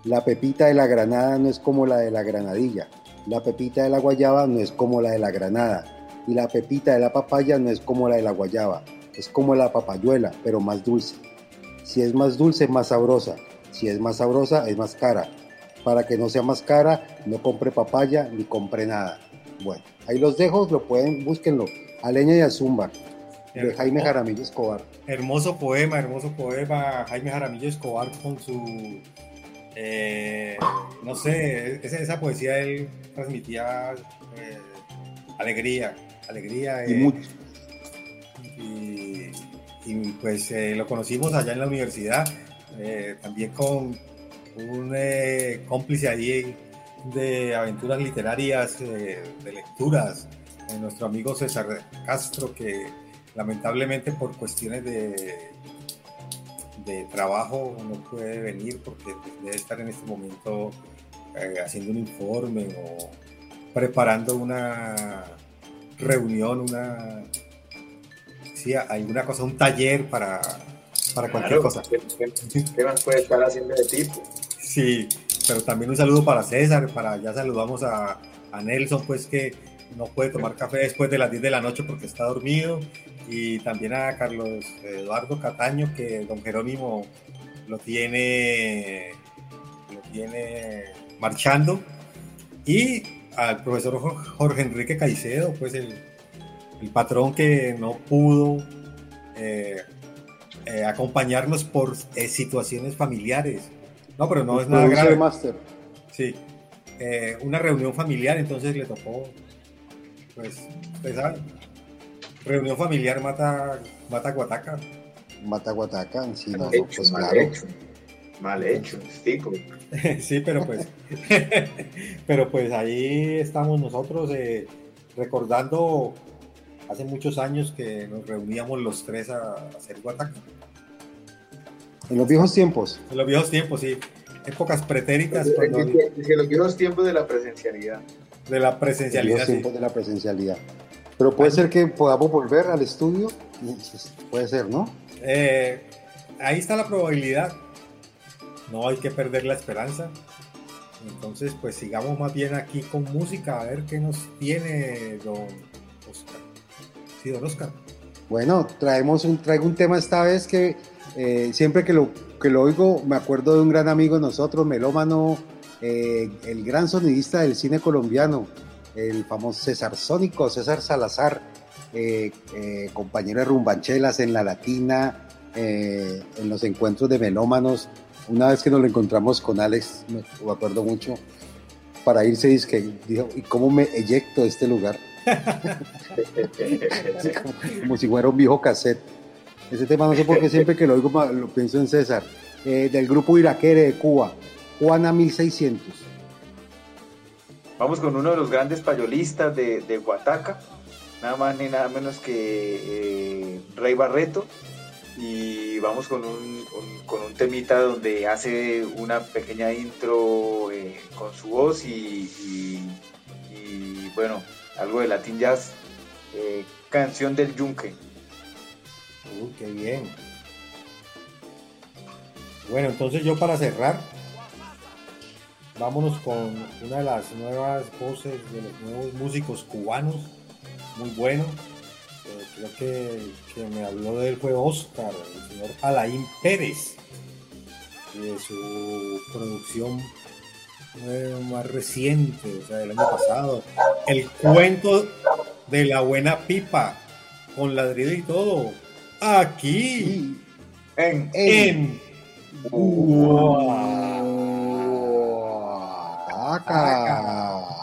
La pepita de la granada no es como la de la granadilla. La pepita de la guayaba no es como la de la granada. Y la pepita de la papaya no es como la de la guayaba. Es como la papayuela, pero más dulce. Si es más dulce, más sabrosa. Si es más sabrosa, es más cara. Para que no sea más cara, no compre papaya ni compre nada. Bueno, ahí los dejo, lo pueden, búsquenlo. A leña y a zumba, de Jaime Jaramillo Escobar. Hermoso poema, hermoso poema. Jaime Jaramillo Escobar con su. eh, no sé, esa, esa poesía él transmitía eh, alegría, alegría. Y eh, mucho. y, y, pues eh, lo conocimos allá en la universidad, eh, también con un eh, cómplice allí de aventuras literarias, de lecturas, nuestro amigo César Castro, que lamentablemente por cuestiones de, de trabajo no puede venir porque pues, debe estar en este momento haciendo un informe o preparando una reunión, una sí, alguna cosa, un taller para, para cualquier Claro, cosa. ¿qué, más puede estar haciendo de tipo? Sí, pero también un saludo para César, para ya saludamos a, a Nelson, pues que no puede tomar café después de las 10 de la noche porque está dormido, y también a Carlos Eduardo Cataño, que don Jerónimo lo tiene, lo tiene marchando, y al profesor Jor- Jorge Enrique Caicedo, pues el, el patrón que no pudo eh, eh, acompañarnos por eh, situaciones familiares. No, pero no es nada grave. Master. Sí. Eh, una reunión familiar, entonces le tocó, pues, usted sabe, reunión familiar mata, mata guataca. Mata Guataca, sí, no, hecho, pues mal claro. hecho. Mal hecho, tico. <laughs> sí, pero pues, <laughs> pero pues ahí estamos nosotros eh, recordando hace muchos años que nos reuníamos los tres a, a hacer guataca. En los viejos tiempos. En los viejos tiempos, sí. Épocas pretéritas Desde cuando- desde los viejos tiempos de la presencialidad. de la En presencialidad. los sí. tiempos de la presencialidad. Pero puede ser que podamos volver al estudio. Puede ser, ¿no? Eh, ahí está la probabilidad. No hay que perder la esperanza. Entonces, pues sigamos más bien aquí con música, a ver qué nos tiene don. Bueno, traemos un, traigo un tema esta vez que eh, siempre que lo, que lo oigo me acuerdo de un gran amigo de nosotros, melómano, eh, el gran sonidista del cine colombiano, el famoso César Sónico, César Salazar, eh, compañero de rumbanchelas en la Latina, en los encuentros de melómanos. Una vez que nos lo encontramos con Alex, me, acuerdo mucho, para irse, dice dijo, ¿y cómo me eyecto de este lugar? <laughs> Como, si fuera un viejo cassette. Ese tema no sé por qué siempre que lo oigo lo pienso en César. Eh, del grupo Iraquere de Cuba, Juana 1600. Vamos con uno de los grandes payolistas de, de Huataca, nada más ni nada menos que eh, Rey Barreto. Y vamos con un, con un temita donde hace una pequeña intro eh, con su voz y, bueno, algo de Latin Jazz, eh, canción del Yunque. Uy, qué bien. Bueno, entonces yo para cerrar, vámonos con una de las nuevas voces de los nuevos músicos cubanos, muy bueno. Eh, creo que, que me habló de él fue Oscar, el señor Alain Pérez, y de su producción más reciente, o sea, del año pasado. El cuento de la buena pipa, con ladrido y todo. Aquí, En, en. Thank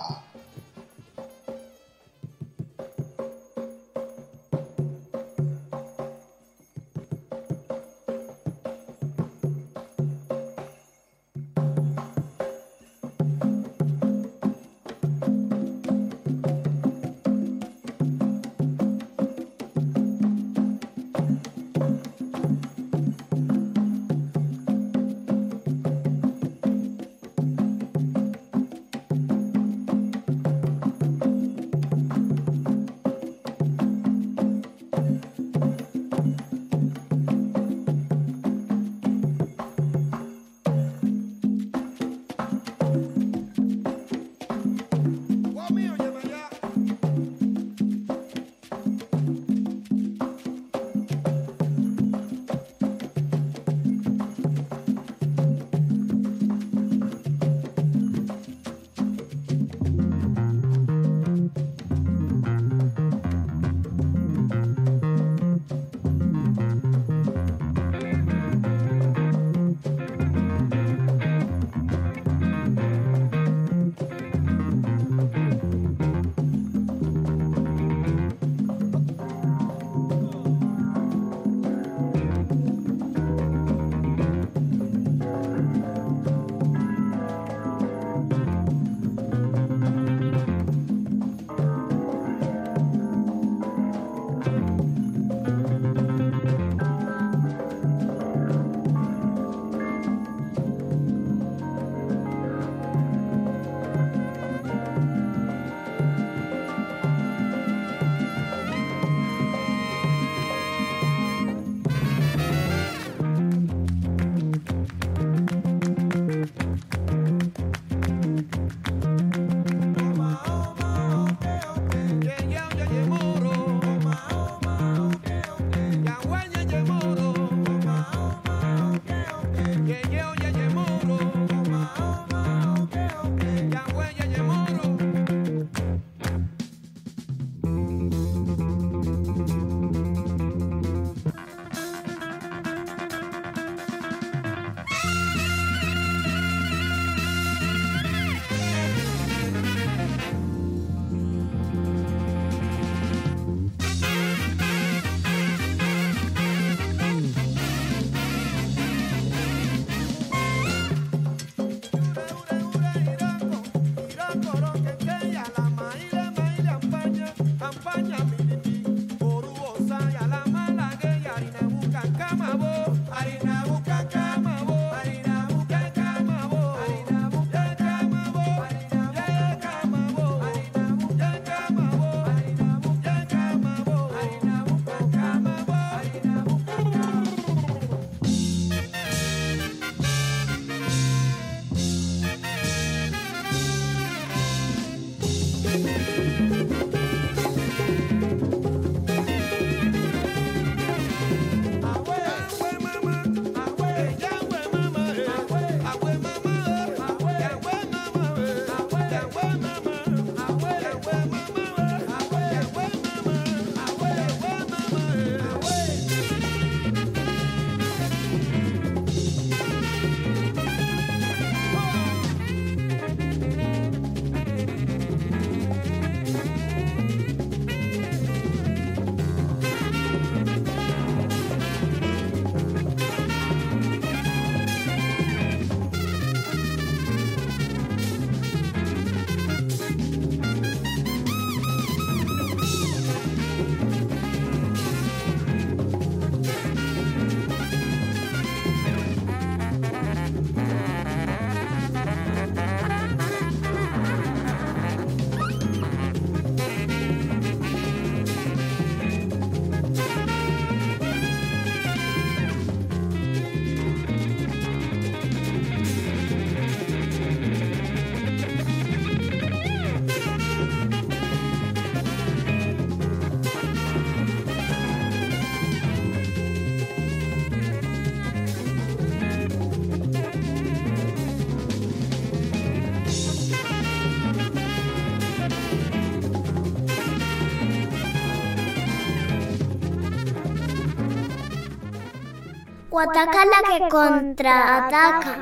Guataca la que contraataca.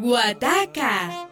Guataca.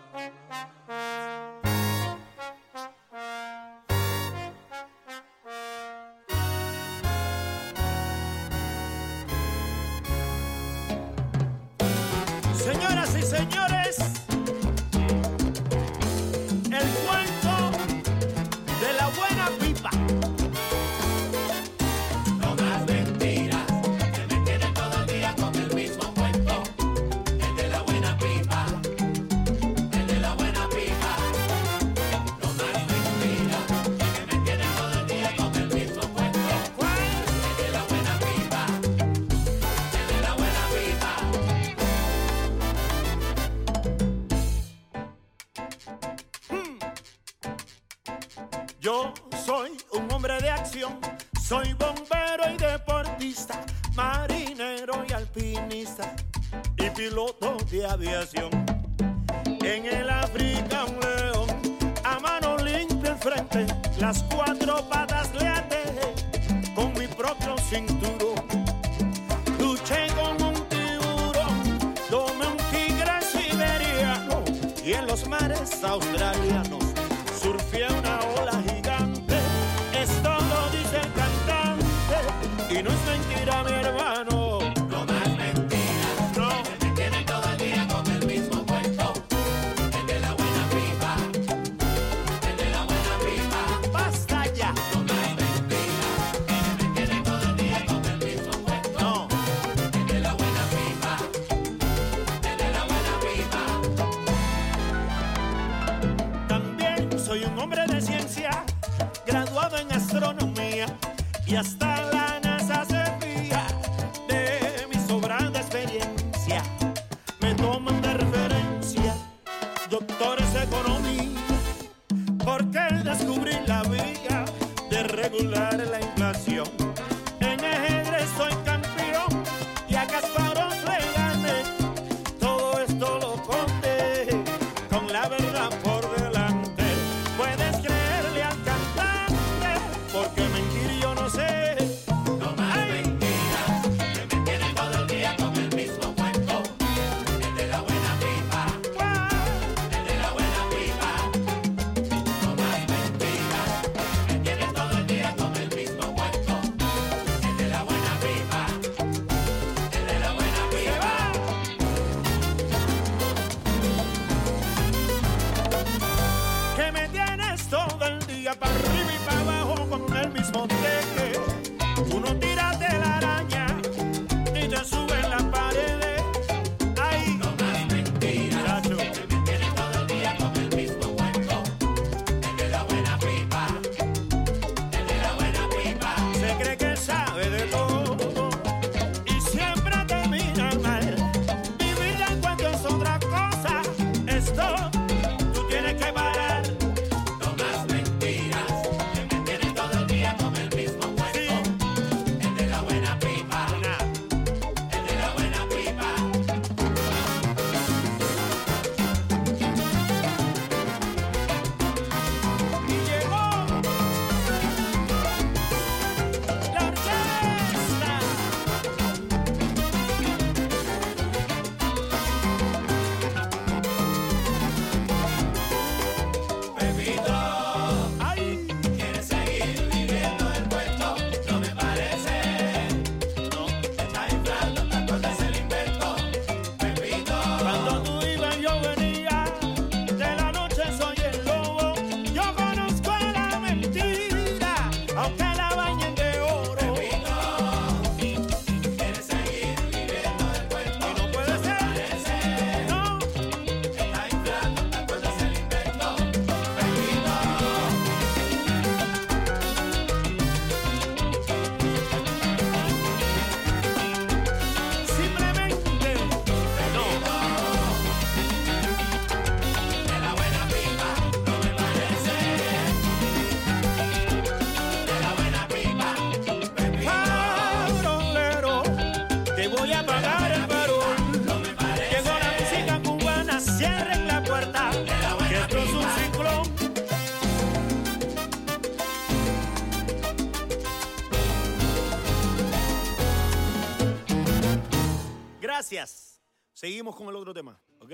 Seguimos con el otro tema, ¿ok?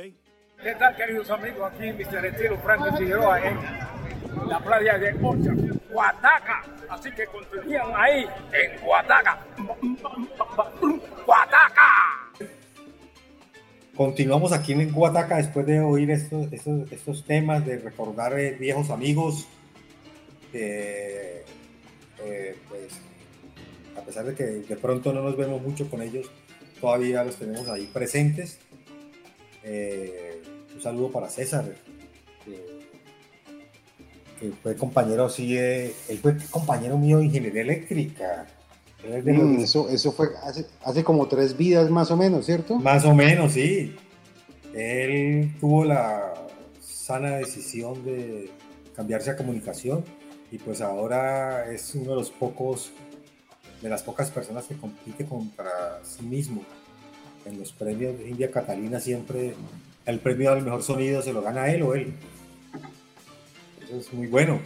¿Qué tal, queridos amigos? Aquí Mr. Estilo Franklin Figueroa en la playa de Ocha, Guataca. Así que continúan ahí en Guataca. Guataca. Continuamos aquí en Guataca después de oír estos, estos, estos temas, de recordar eh, viejos amigos. que, eh, pues, a pesar de que de pronto no nos vemos mucho con ellos, todavía los tenemos ahí presentes. Eh, un saludo para César, que, que fue compañero así, de- él fue compañero mío de ingeniería eléctrica. Él es de los- Mm, eso, eso fue hace, hace como tres vidas más o menos, ¿cierto? Más o menos, sí. Él tuvo la sana decisión de cambiarse a comunicación y pues ahora es uno de los pocos, de las pocas personas que compite contra sí mismo. En los premios de India Catalina siempre el premio al mejor sonido se lo gana él o él. Eso es muy bueno.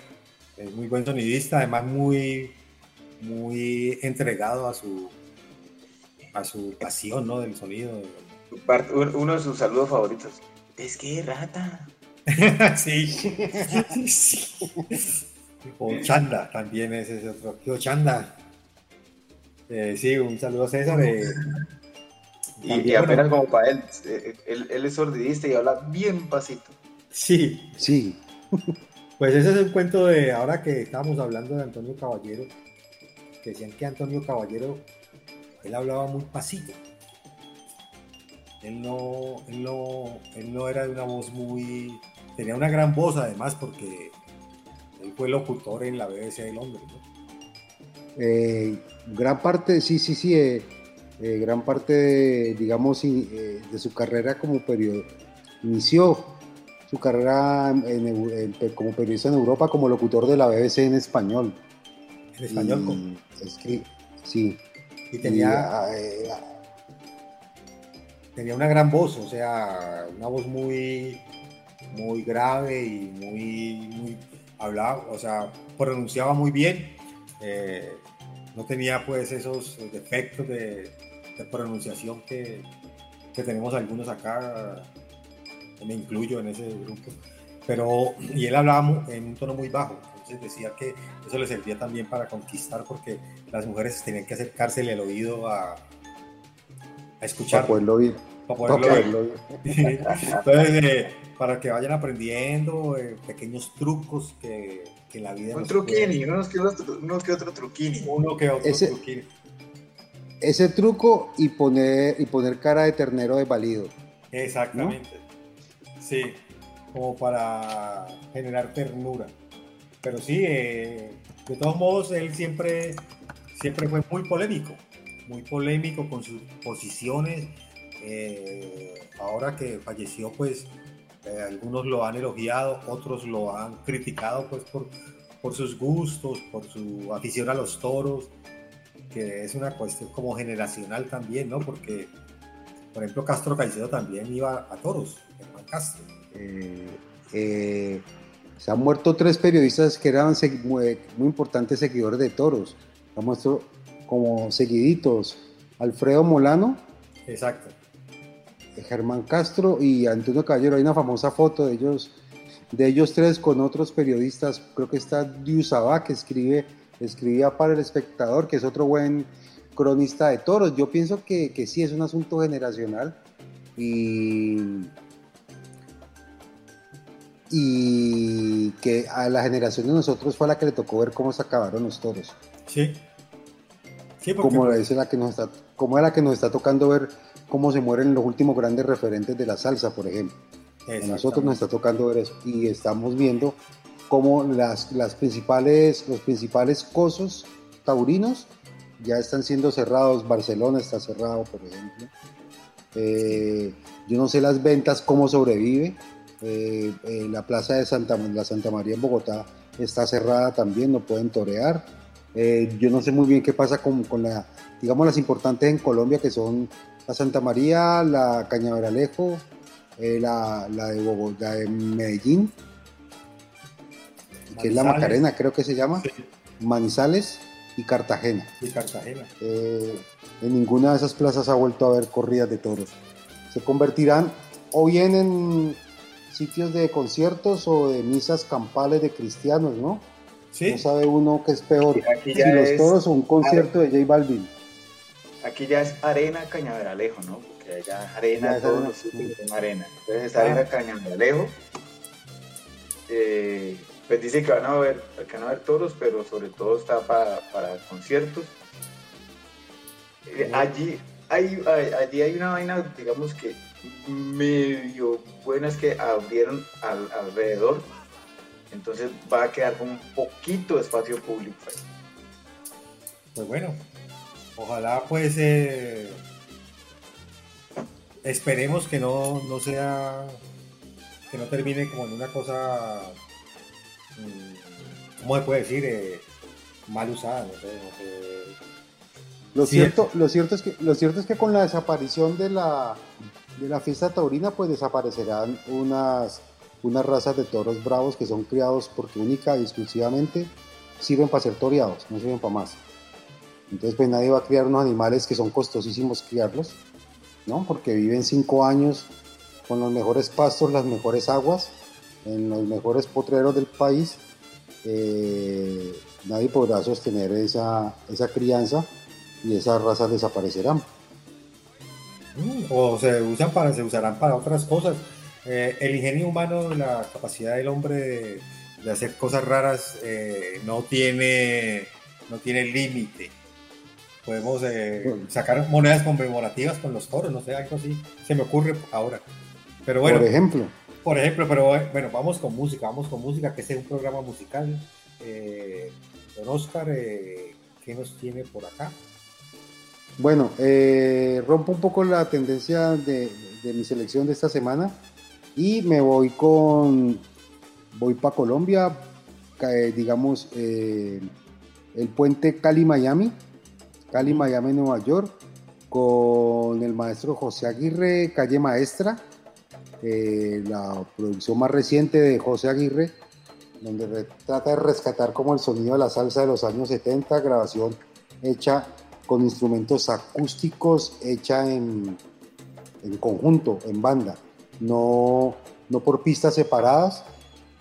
Es muy buen sonidista, además muy, muy entregado a su, a su pasión, ¿no? Del sonido. Uno de sus saludos favoritos. Es que rata. <laughs> sí. <laughs> O Chanda también es ese otro. Tío Chanda. Eh, sí, un saludo a César. eh, Y, también, y apenas bueno, como para él, eh, él, él es sordidista y habla bien pasito. Sí. Sí. Pues ese es el cuento de ahora que estábamos hablando de Antonio Caballero. Que decían que Antonio Caballero, él hablaba muy pasito. Él no, él no, él no era de una voz muy. Tenía una gran voz además porque él fue locutor en la BBC de Londres. ¿no? Eh, gran parte, sí, sí, sí, eh, eh, gran parte, de, digamos, eh, de su carrera como periodista, inició su carrera en como periodista en Europa como locutor de la BBC en español. En español, ¿cómo? es que, sí. Y tenía- ah, eh, tenía una gran voz, o sea, una voz muy, muy grave y muy, muy hablaba, o sea, pronunciaba muy bien. eh, no tenía pues esos defectos de, pronunciación que, que tenemos algunos acá. Me incluyo en ese grupo. Pero, y él hablaba en un tono muy bajo, entonces decía que eso le servía también para conquistar porque las mujeres tenían que acercársele al oído a, a escuchar. para poderlo oír. Para poderlo. <laughs> Entonces, eh, para que vayan aprendiendo eh, pequeños trucos que, que en la vida Un nos truquini, pueden- unos que otro, unos que otro truquini. Uno que otro Ese- truquini. Ese truco y poner, y poner cara de ternero de válido. Exactamente. Sí, como para generar ternura. Pero sí, eh, de todos modos, él siempre, siempre fue muy polémico, muy polémico con sus posiciones. Eh, ahora que falleció, pues eh, algunos lo han elogiado, otros lo han criticado, pues por, por sus gustos, por su afición a los toros, que es una cuestión como generacional también, ¿no? Porque, por ejemplo, Castro Caicedo también iba a toros, Germán Castro. Eh, se han muerto tres periodistas que eran muy, muy importantes seguidores de toros. Han muerto como seguiditos. Alfredo Molano, Exacto. Germán Castro y Antonio Caballero. Hay una famosa foto de ellos, de ellos tres con otros periodistas. Creo que está Diusabá, que escribe, escribía para El Espectador, que es otro buen cronista de toros. Yo pienso que, que sí es un asunto generacional y y que a la generación de nosotros fue la que le tocó ver cómo se acabaron los toros. Sí. Sí, porque Como es la que nos está, como es la que nos está tocando ver cómo se mueren los últimos grandes referentes de la salsa, por ejemplo. A nosotros nos está tocando ver eso y estamos viendo cómo las, las principales, los principales cosos taurinos ya están siendo cerrados. Barcelona está cerrado, por ejemplo. Eh, yo no sé las ventas, cómo sobrevive. Eh, eh, la plaza de Santa, la Santa María en Bogotá está cerrada también, no pueden torear. Eh, yo no sé muy bien qué pasa con, con la, digamos, las importantes en Colombia que son la Santa María, la Cañaveralejo, eh, la, la, de Bogotá, la de Medellín, que es la. Macarena, creo que se llama, Manizales, y Cartagena. Y Cartagena. Eh, en ninguna de esas plazas ha vuelto a haber corridas de toros. Se convertirán o bien en sitios de conciertos o de misas campales de cristianos, ¿no? Sí. No sabe uno qué es peor, si los toros o un concierto de J Balvin. Aquí ya es arena Cañaveralejo, ¿no? Porque allá arena, todos los sitios son arena. Entonces es Ah. arena Cañaveralejo. Eh, pues dice que van a haber, que van a haber toros, pero sobre todo está para, para conciertos. Eh, allí, hay, hay- allí hay una vaina, digamos que medio buena, es que abrieron al- alrededor. Entonces va a quedar con un poquito de espacio público ahí. Pues bueno, ojalá pues eh, esperemos que no, no sea, que no termine como en una cosa, mm, ¿cómo se puede decir? Eh, mal usada, no sé, no sé. Lo, Sí. cierto, lo, cierto es que, lo cierto es que con la desaparición de la, de la fiesta taurina, pues desaparecerán unas, unas razas de toros bravos que son criados porque única y exclusivamente sirven para ser toreados, no sirven para más. Entonces, pues nadie va a criar unos animales que son costosísimos criarlos, ¿no? Porque viven cinco años con los mejores pastos, las mejores aguas, en los mejores potreros del país. Eh, nadie podrá sostener esa, esa crianza y esas razas desaparecerán. Mm, o se usan para, se usarán para otras cosas. Eh, el ingenio humano, la capacidad del hombre de, hacer cosas raras eh, no tiene, no tiene límite. Podemos eh, sacar monedas conmemorativas con los toros, no sé, algo así. Se me ocurre ahora. Pero bueno, Por ejemplo, por ejemplo, pero eh, bueno, vamos con música, vamos con música, que es un programa musical. Eh, don Oscar, eh, ¿qué nos tiene por acá? bueno, eh, rompo un poco la tendencia de, de mi selección de esta semana y me voy con, voy para Colombia, digamos, el puente Cali-Miami, Cali-Miami, Nueva York, con el maestro José Aguirre, Calle Maestra, eh, la producción más reciente de José Aguirre, donde trata de rescatar como el sonido de la salsa de los años 70, grabación hecha con instrumentos acústicos, hecha en, en conjunto, en banda, no, no por pistas separadas,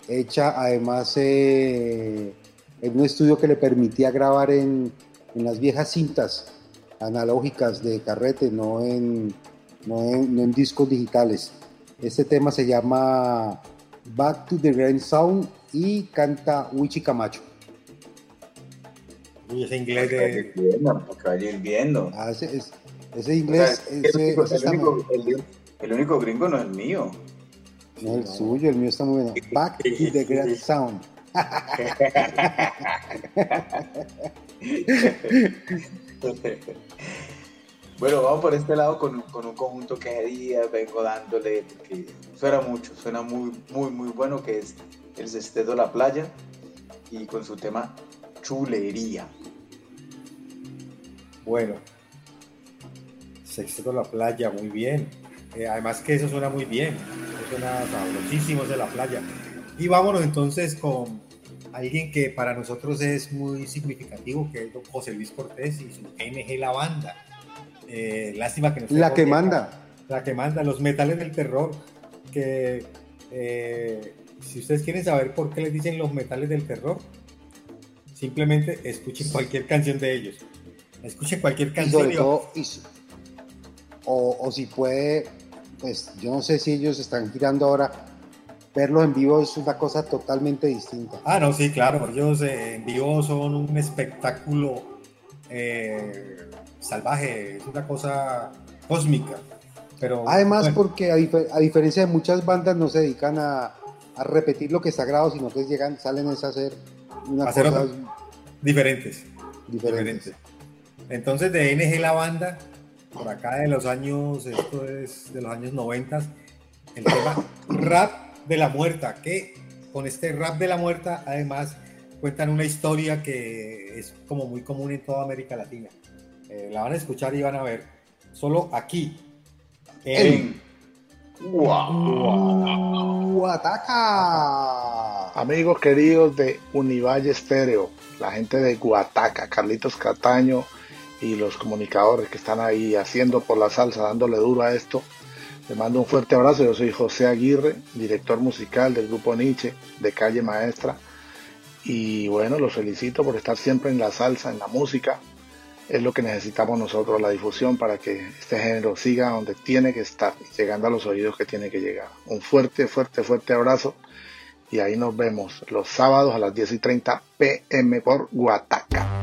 hecha además eh, en un estudio que le permitía grabar en, en las viejas cintas analógicas de carrete, no en, no en, no en discos digitales. Este tema se llama Back to the Grand Sound y canta Wichi Camacho. Uy, ese inglés de... para que viendo. Ah, ese, es- ese inglés, O sea, el, ese, único, ese el único- el- el único gringo no es el mío. no, el suyo, el mío está muy bueno. Back to the Grand Sound. <laughs> bueno, vamos por este lado con, con un conjunto que vengo dándole, porque suena mucho, suena muy, muy, muy bueno, que es el Sestedo La Playa, y con su tema Chulería. Bueno, Sexteto la playa, muy bien. Eh, además que eso suena muy bien, eso suena sabrosísimo de la playa. Y vámonos entonces con alguien que para nosotros es muy significativo, que es don José Luis Cortés y su NG La Banda. Eh, lástima que no La que manda. La que manda, los metales del terror, que eh, si ustedes quieren saber por qué les dicen los metales del terror, simplemente escuchen cualquier canción de ellos. Escuchen cualquier Y canción. sobre y- todo, y si- o, o si puede, pues yo no sé si ellos están girando ahora, verlos en vivo es una cosa totalmente distinta. Ah, no, sí, claro, ellos eh, en vivo son un espectáculo eh, salvaje, es una cosa cósmica. Pero, Además, bueno, porque a, difer- a diferencia de muchas bandas no se dedican a, a repetir lo que está grabado, sino que llegan, salen es a hacer una Hacer cosa otra- diferentes. diferente. Entonces, de NG La Banda, por acá de los años, esto es de los años 90, el tema Rap de la Muerta, que con este Rap de la Muerta, además, cuentan una historia que es como muy común en toda América Latina. Eh, la van a escuchar y van a ver. Solo aquí. En, ¡Uh, ataca! Amigos queridos de Univalle Estéreo, la gente de Guataca, Carlitos Cataño y los comunicadores que están ahí haciendo por la salsa, dándole duro a esto. Les mando un fuerte abrazo. Yo soy José Aguirre, director musical del grupo Nietzsche de Calle Maestra. Y bueno, los felicito por estar siempre en la salsa, en la música. Es lo que necesitamos nosotros, la difusión, para que este género siga donde tiene que estar, llegando a los oídos que tiene que llegar. Un fuerte, fuerte, fuerte abrazo. Y ahí nos vemos los sábados a las 10 y 30 pm por Guataca.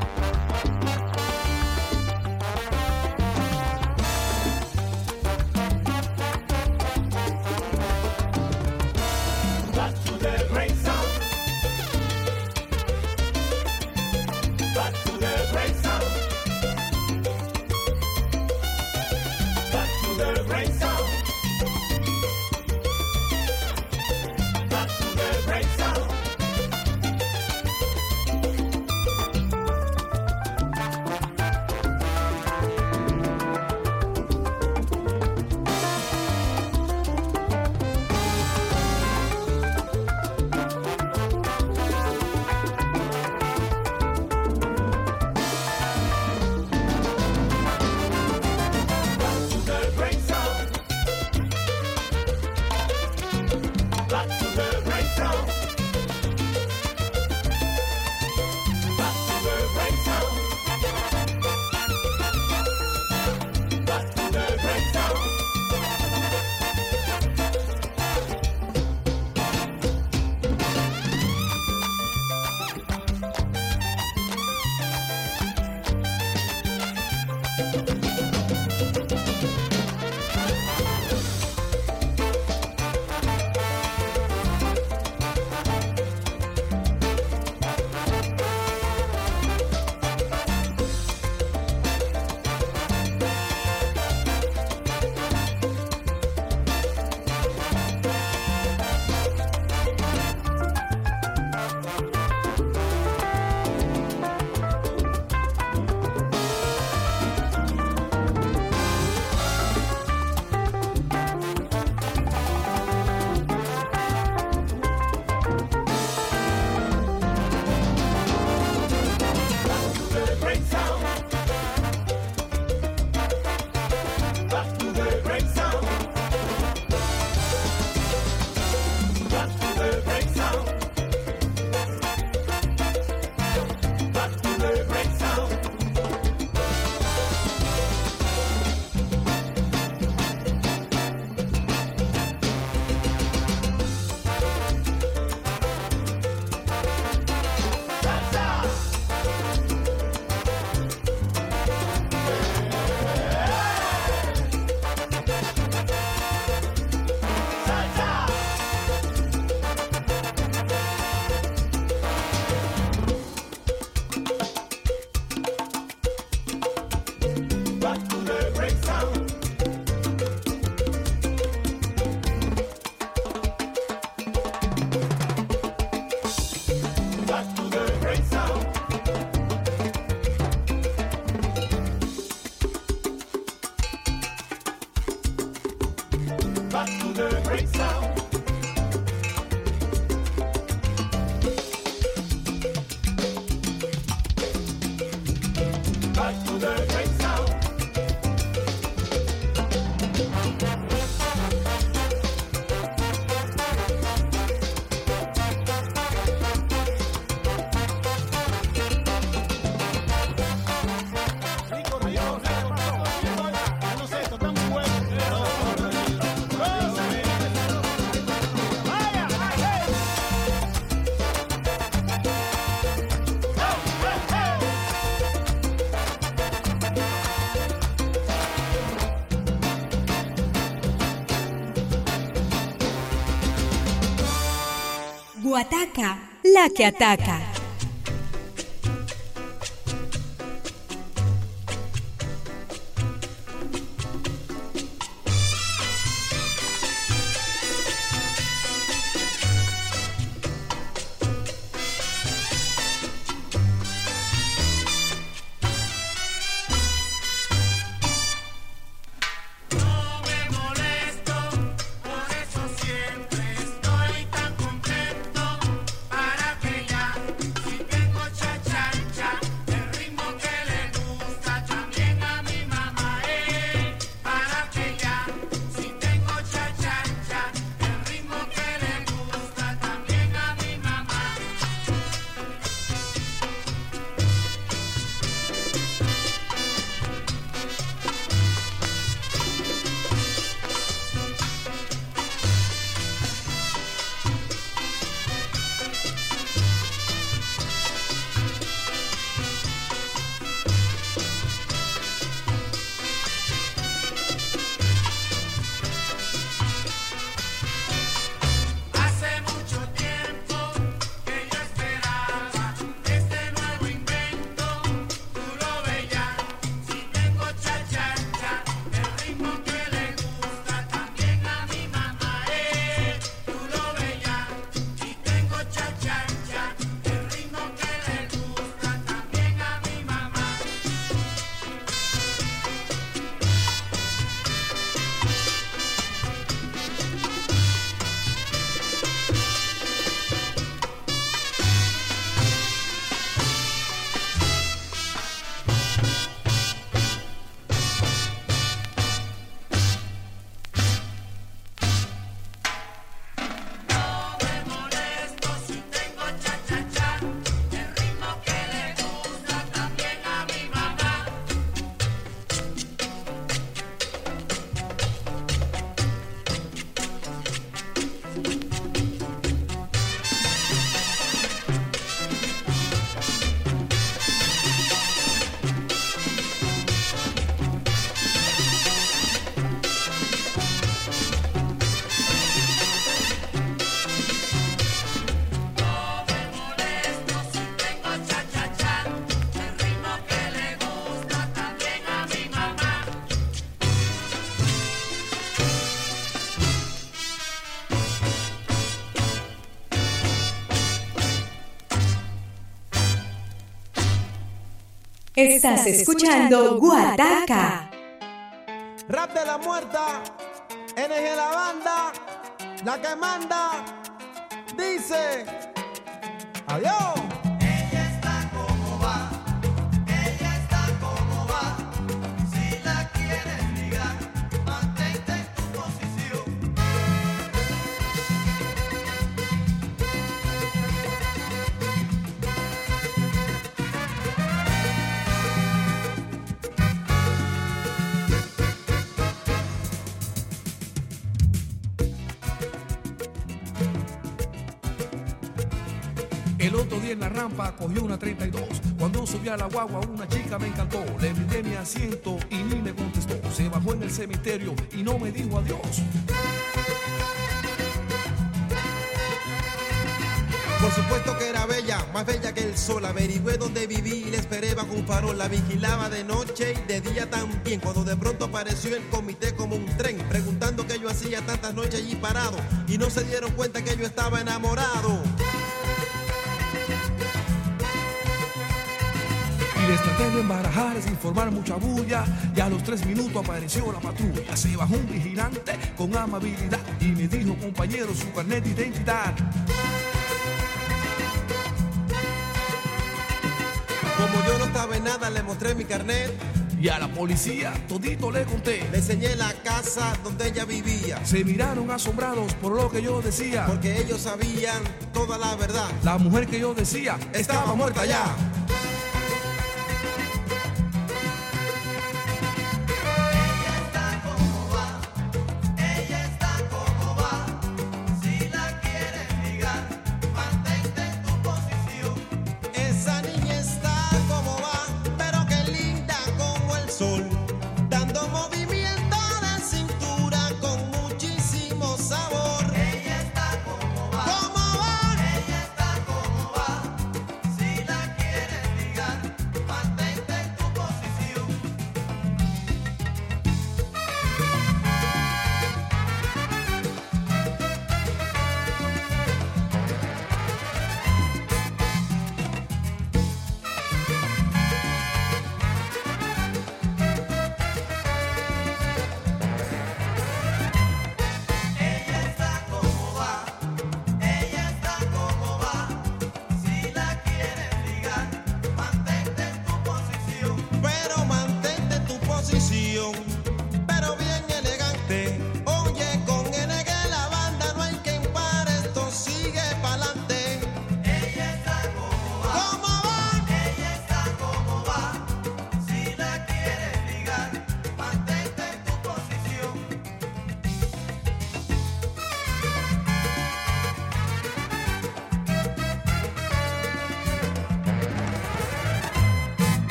Guataca, la que ataca. Estás escuchando Guataca. Rap de la muerta, NG la banda, la que manda, dice, adiós. Cogió una 32. Cuando subí a la guagua una chica me encantó. Le brindé mi asiento y ni me contestó. Se bajó en el cementerio y no me dijo adiós. Por supuesto que era bella, más bella que el sol. Averigüé dónde viví y la esperé bajo un farol. La vigilaba de noche y de día también. Cuando de pronto apareció el comité como un tren, preguntando qué yo hacía tantas noches allí parado. Y no se dieron cuenta que yo estaba enamorado. Y les traté de embarajar sin formar mucha bulla. Y a los tres minutos apareció la patrulla. Se bajó un vigilante con amabilidad y me dijo, compañero, su carnet de identidad. Como yo no estaba en nada, le mostré mi carnet. Y a la policía todito le conté. Le enseñé la casa donde ella vivía. Se miraron asombrados por lo que yo decía. Porque ellos sabían toda la verdad. La mujer que yo decía Estaba muerta ya.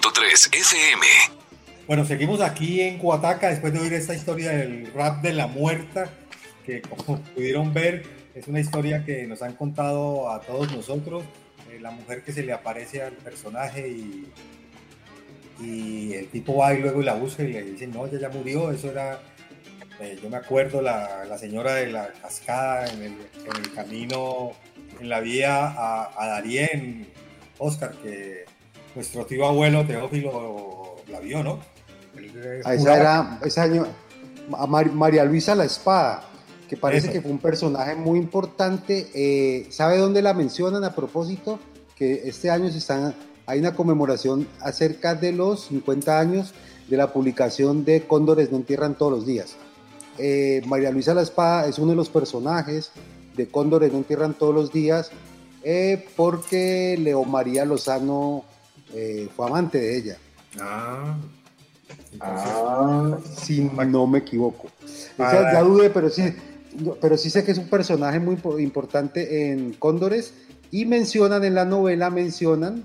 105.3 FM. Bueno, seguimos aquí en Cuataca después de oír esta historia del rap de la muerta, que como pudieron ver es una historia que nos han contado a todos nosotros, eh, la mujer que se le aparece al personaje y, y el tipo va y luego la busca y le dice, no, ella ya murió, eso era, eh, yo me acuerdo, la, la señora de la cascada en el, en el camino, en la vía a, a Darien, Oscar, que nuestro tío abuelo Teófilo la vio, ¿no? Él, eh, A esa era, ese año, a Mar- María Luisa la Espada, que parece Eso. que fue un personaje muy importante. eh, ¿Sabe dónde la mencionan a propósito? Que este año se están, hay una conmemoración acerca de los 50 años de la publicación de Cóndores no entierran todos los días. Eh, María Luisa la Espada es uno de los personajes de Cóndores no entierran todos los días eh, porque Leo María Lozano eh, fue amante de ella. Ah. si no me equivoco. O Ah, sea, ya dudé, pero sí, pero sí sé que es un personaje muy impo- importante en Cóndores y mencionan en la novela, mencionan,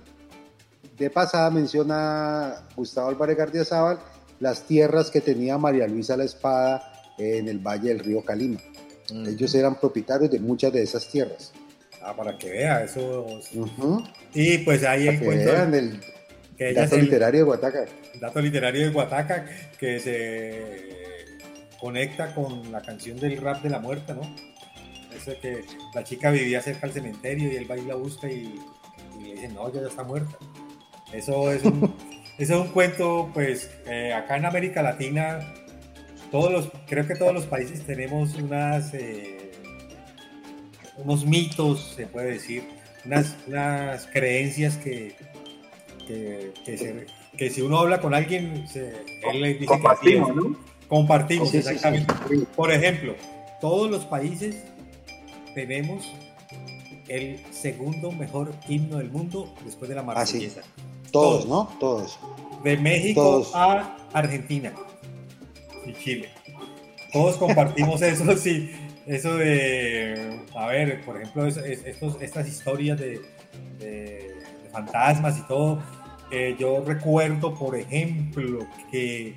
de pasada menciona Gustavo Álvarez Gardiazabal las tierras que tenía María Luisa la Espada en el valle del río Calima. Ellos eran propietarios de muchas de esas tierras. Ah, para que vea, eso. Ujú. Y pues ahí encuentro el que dato el- literario de Guataca. dato literario de Guataca que se conecta con la canción del rap de la muerta, ¿no? Ese que la chica vivía cerca al cementerio y él va y la busca y, y le dice, no, ya está muerta. Eso es un, <laughs> eso es un cuento, pues, eh, acá en América Latina, todos los, creo que todos los países tenemos unas, eh, unos mitos, se puede decir, unas, unas creencias que, que, que se- que si uno habla con alguien, se- él le dice Compartimos, que así es. ¿no? Compartimos, Sí, sí, sí. exactamente. Por ejemplo, todos los países tenemos el segundo mejor himno del mundo después de la Ah, sí. marsellesa. Todos, ¿no? Todos. De México Todos. a Argentina y Chile. Todos compartimos <laughs> eso, sí. Eso de, a ver, por ejemplo, es- es- estos, estas historias de, de- de fantasmas y todo. Eh, yo recuerdo, por ejemplo, que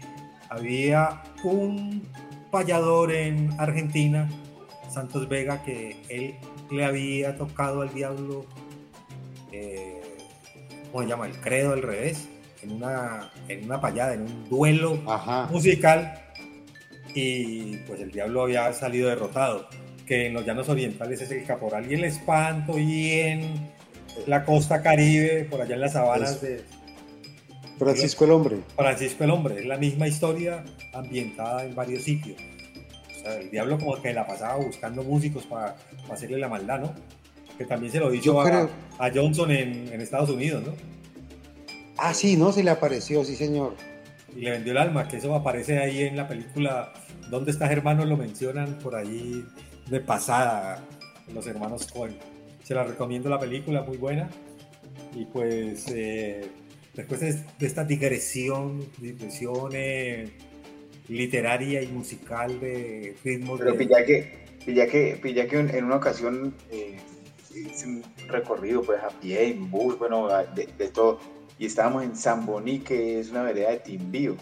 había un payador en Argentina, Santos Vega, que él le había tocado al diablo, eh, ¿cómo se llama? El credo al revés, en una, en una payada, en un duelo musical, y pues el diablo había salido derrotado, que en los llanos orientales es el caporal y el espanto, y en la costa caribe, por allá en las sabanas Es- de Francisco el Hombre. Francisco el Hombre, es la misma historia ambientada en varios sitios. O sea, el diablo como que la pasaba buscando músicos para, para hacerle la maldad, ¿no? Que también se lo Yo a, creo- a Johnson en, en Estados Unidos, ¿no? Ah, sí, ¿no? Se le apareció, sí, señor. Y le vendió el alma, que eso aparece ahí en la película ¿Dónde estás hermano? Lo mencionan por ahí de pasada, los hermanos Cohen. Se la recomiendo la película, muy buena. Y pues eh, después de, esta digresión, digresión eh, literaria y musical de ritmos Pero de... pilla que, pilla que, pilla que en una ocasión eh, hice un recorrido pues a pie, en bus, bueno, de, de todo. Y estábamos en Zamboní, que es una vereda de Timbío.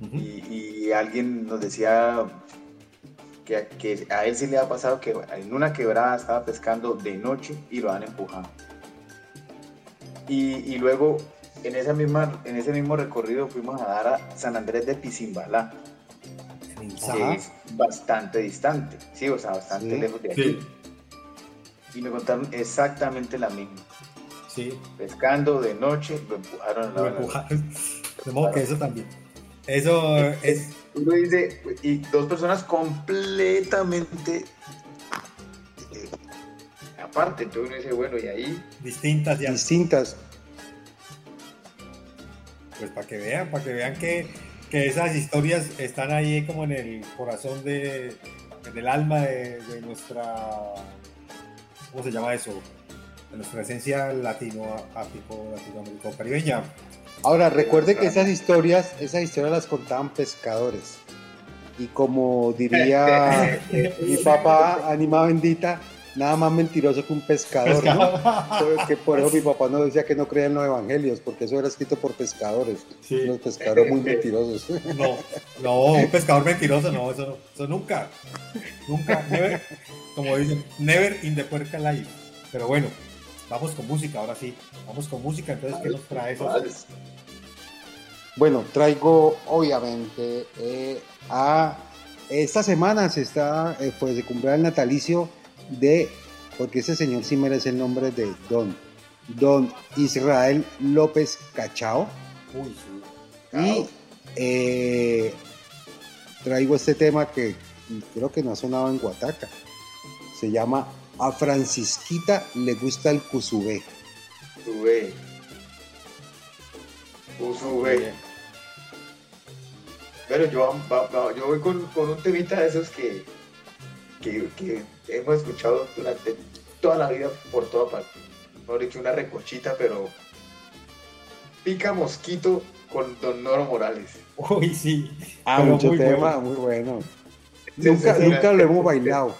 Y, y alguien nos decía que, que a él se le ha pasado que en una quebrada estaba pescando de noche y lo han empujado. Y, y luego en, esa misma, en ese mismo recorrido fuimos a dar a San Andrés de Pizimbalá, que es bastante distante, sí, o sea, bastante Sí, lejos de aquí. sí. Y me contaron exactamente la misma. Sí. Pescando de noche, lo empujaron a la Lo hora. empujaron. <laughs> De modo que eso también. Eso es... Uno dice, y dos personas completamente eh, aparte, entonces uno dice, bueno, y ahí distintas ya. Distintas. Pues para que vean, para que vean que, que esas historias están ahí como en el corazón de, en el alma de, de nuestra, ¿cómo se llama eso? De nuestra esencia latino, áfrico, latinoamérico, caribeña. Ahora, recuerde que esas historias, esas historias las contaban pescadores. Y como diría <laughs> mi papá, Anima Bendita, nada más mentiroso que un pescador. ¿no? Por- que por eso mi <laughs> papá no decía que no creía en los evangelios, porque eso era escrito por pescadores. Los pescadores muy mentirosos. <laughs> No, no, un pescador mentiroso, no, eso no, eso nunca, nunca, never, como dicen, never in the puerca life. Pero bueno, vamos con música, ahora sí, vamos con música, entonces, ¿qué nos trae eso? Bueno, traigo obviamente eh, a esta semana se está eh, pues de cumplir el natalicio de porque ese señor sí merece el nombre de Don Don Israel López Cachao. Uy, sí. y eh, traigo este tema que creo que no ha sonado en Guataca se llama A Francisquita le gusta el cusubé Sube. Sube. Bueno, yo, yo voy con, con un temita de esos que, que, que hemos escuchado durante toda la vida por toda parte. Mejor dicho, una recochita, pero pica mosquito con Don Noro Morales. Uy, sí. ah pero mucho muy tema bueno. muy bueno Sí, nunca, sí, sí. nunca lo hemos bailado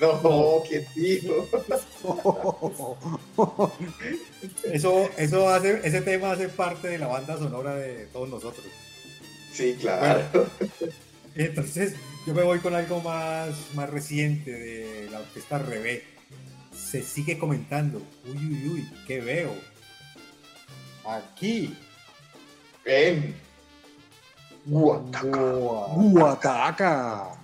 No, qué tío. <laughs> Eso, eso hace, ese tema hace parte de la banda sonora de todos nosotros. Sí, claro. Entonces, yo me voy con algo más, más reciente de la orquesta Rebé. Se sigue comentando. Uy, uy, uy, ¿qué veo? Aquí. En Guataca. Guataca.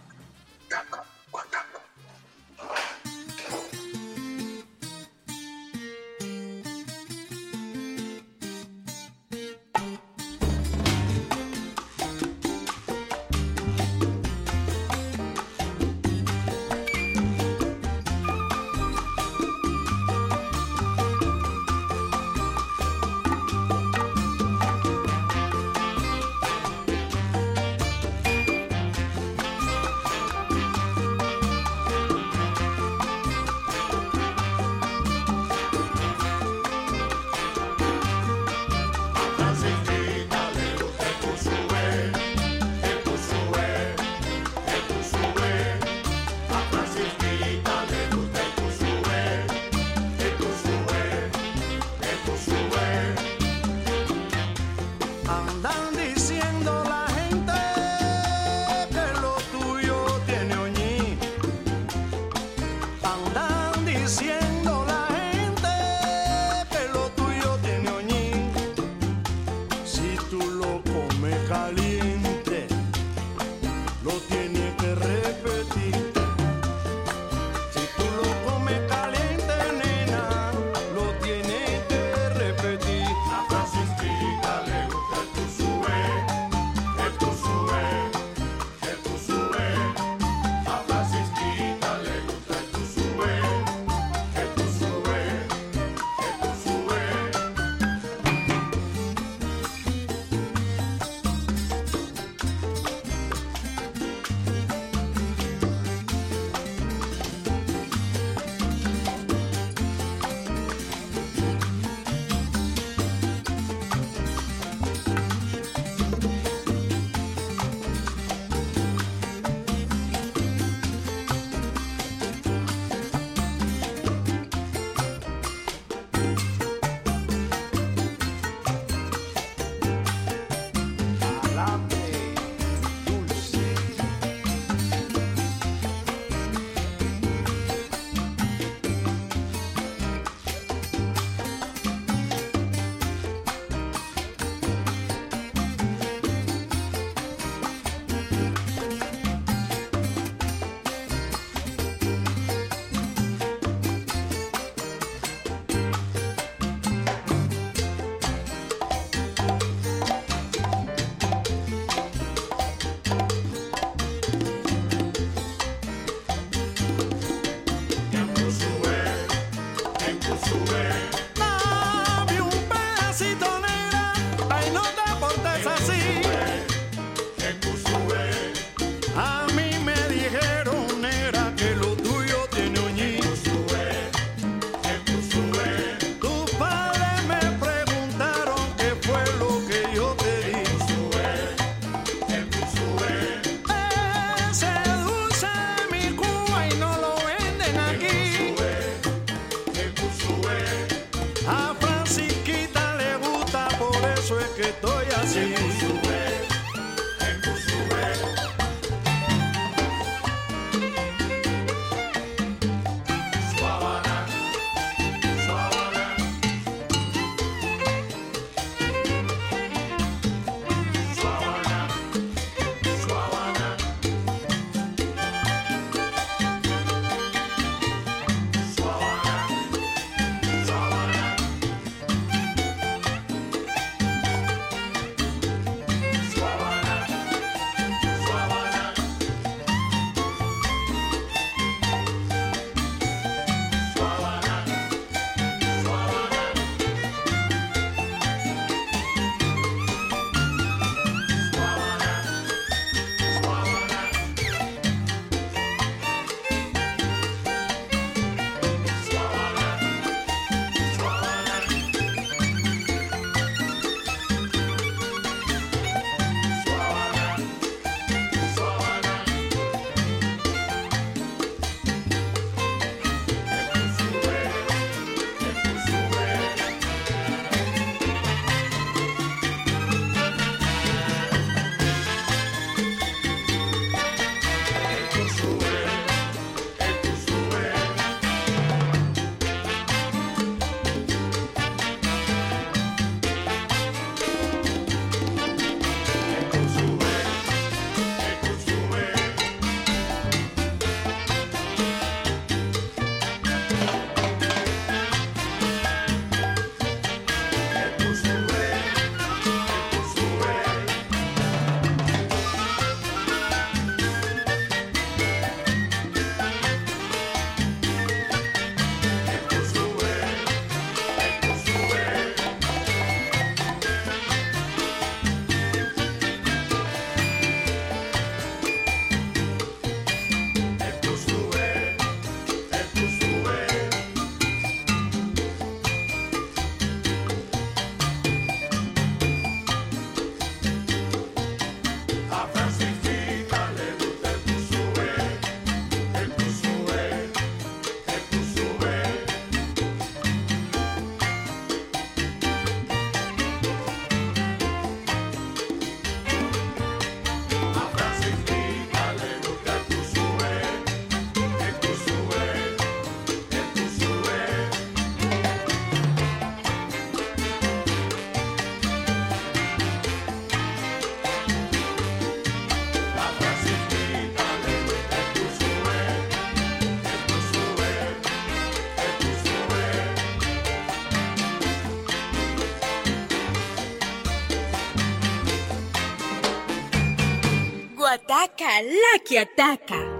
Guataca, la que ataca.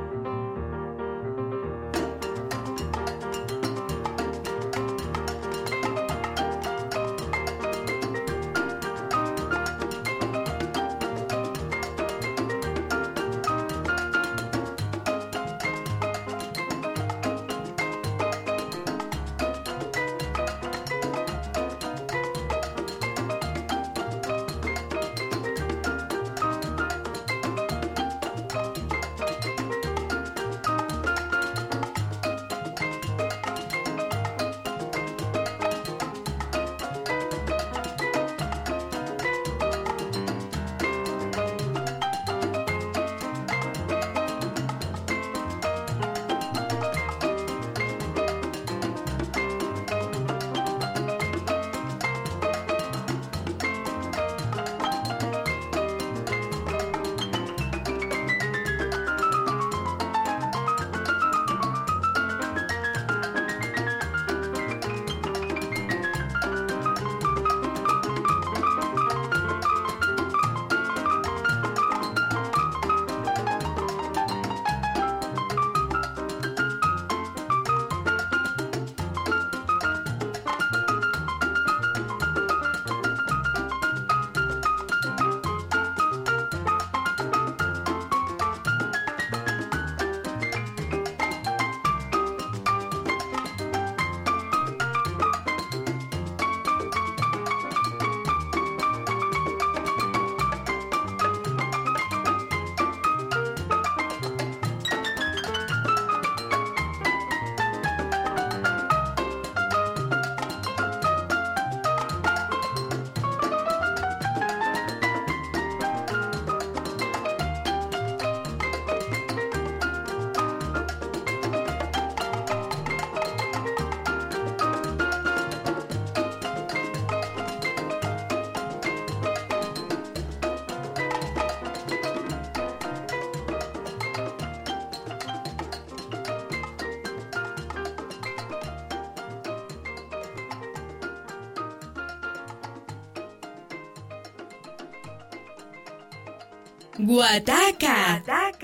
Guataca. Guataca.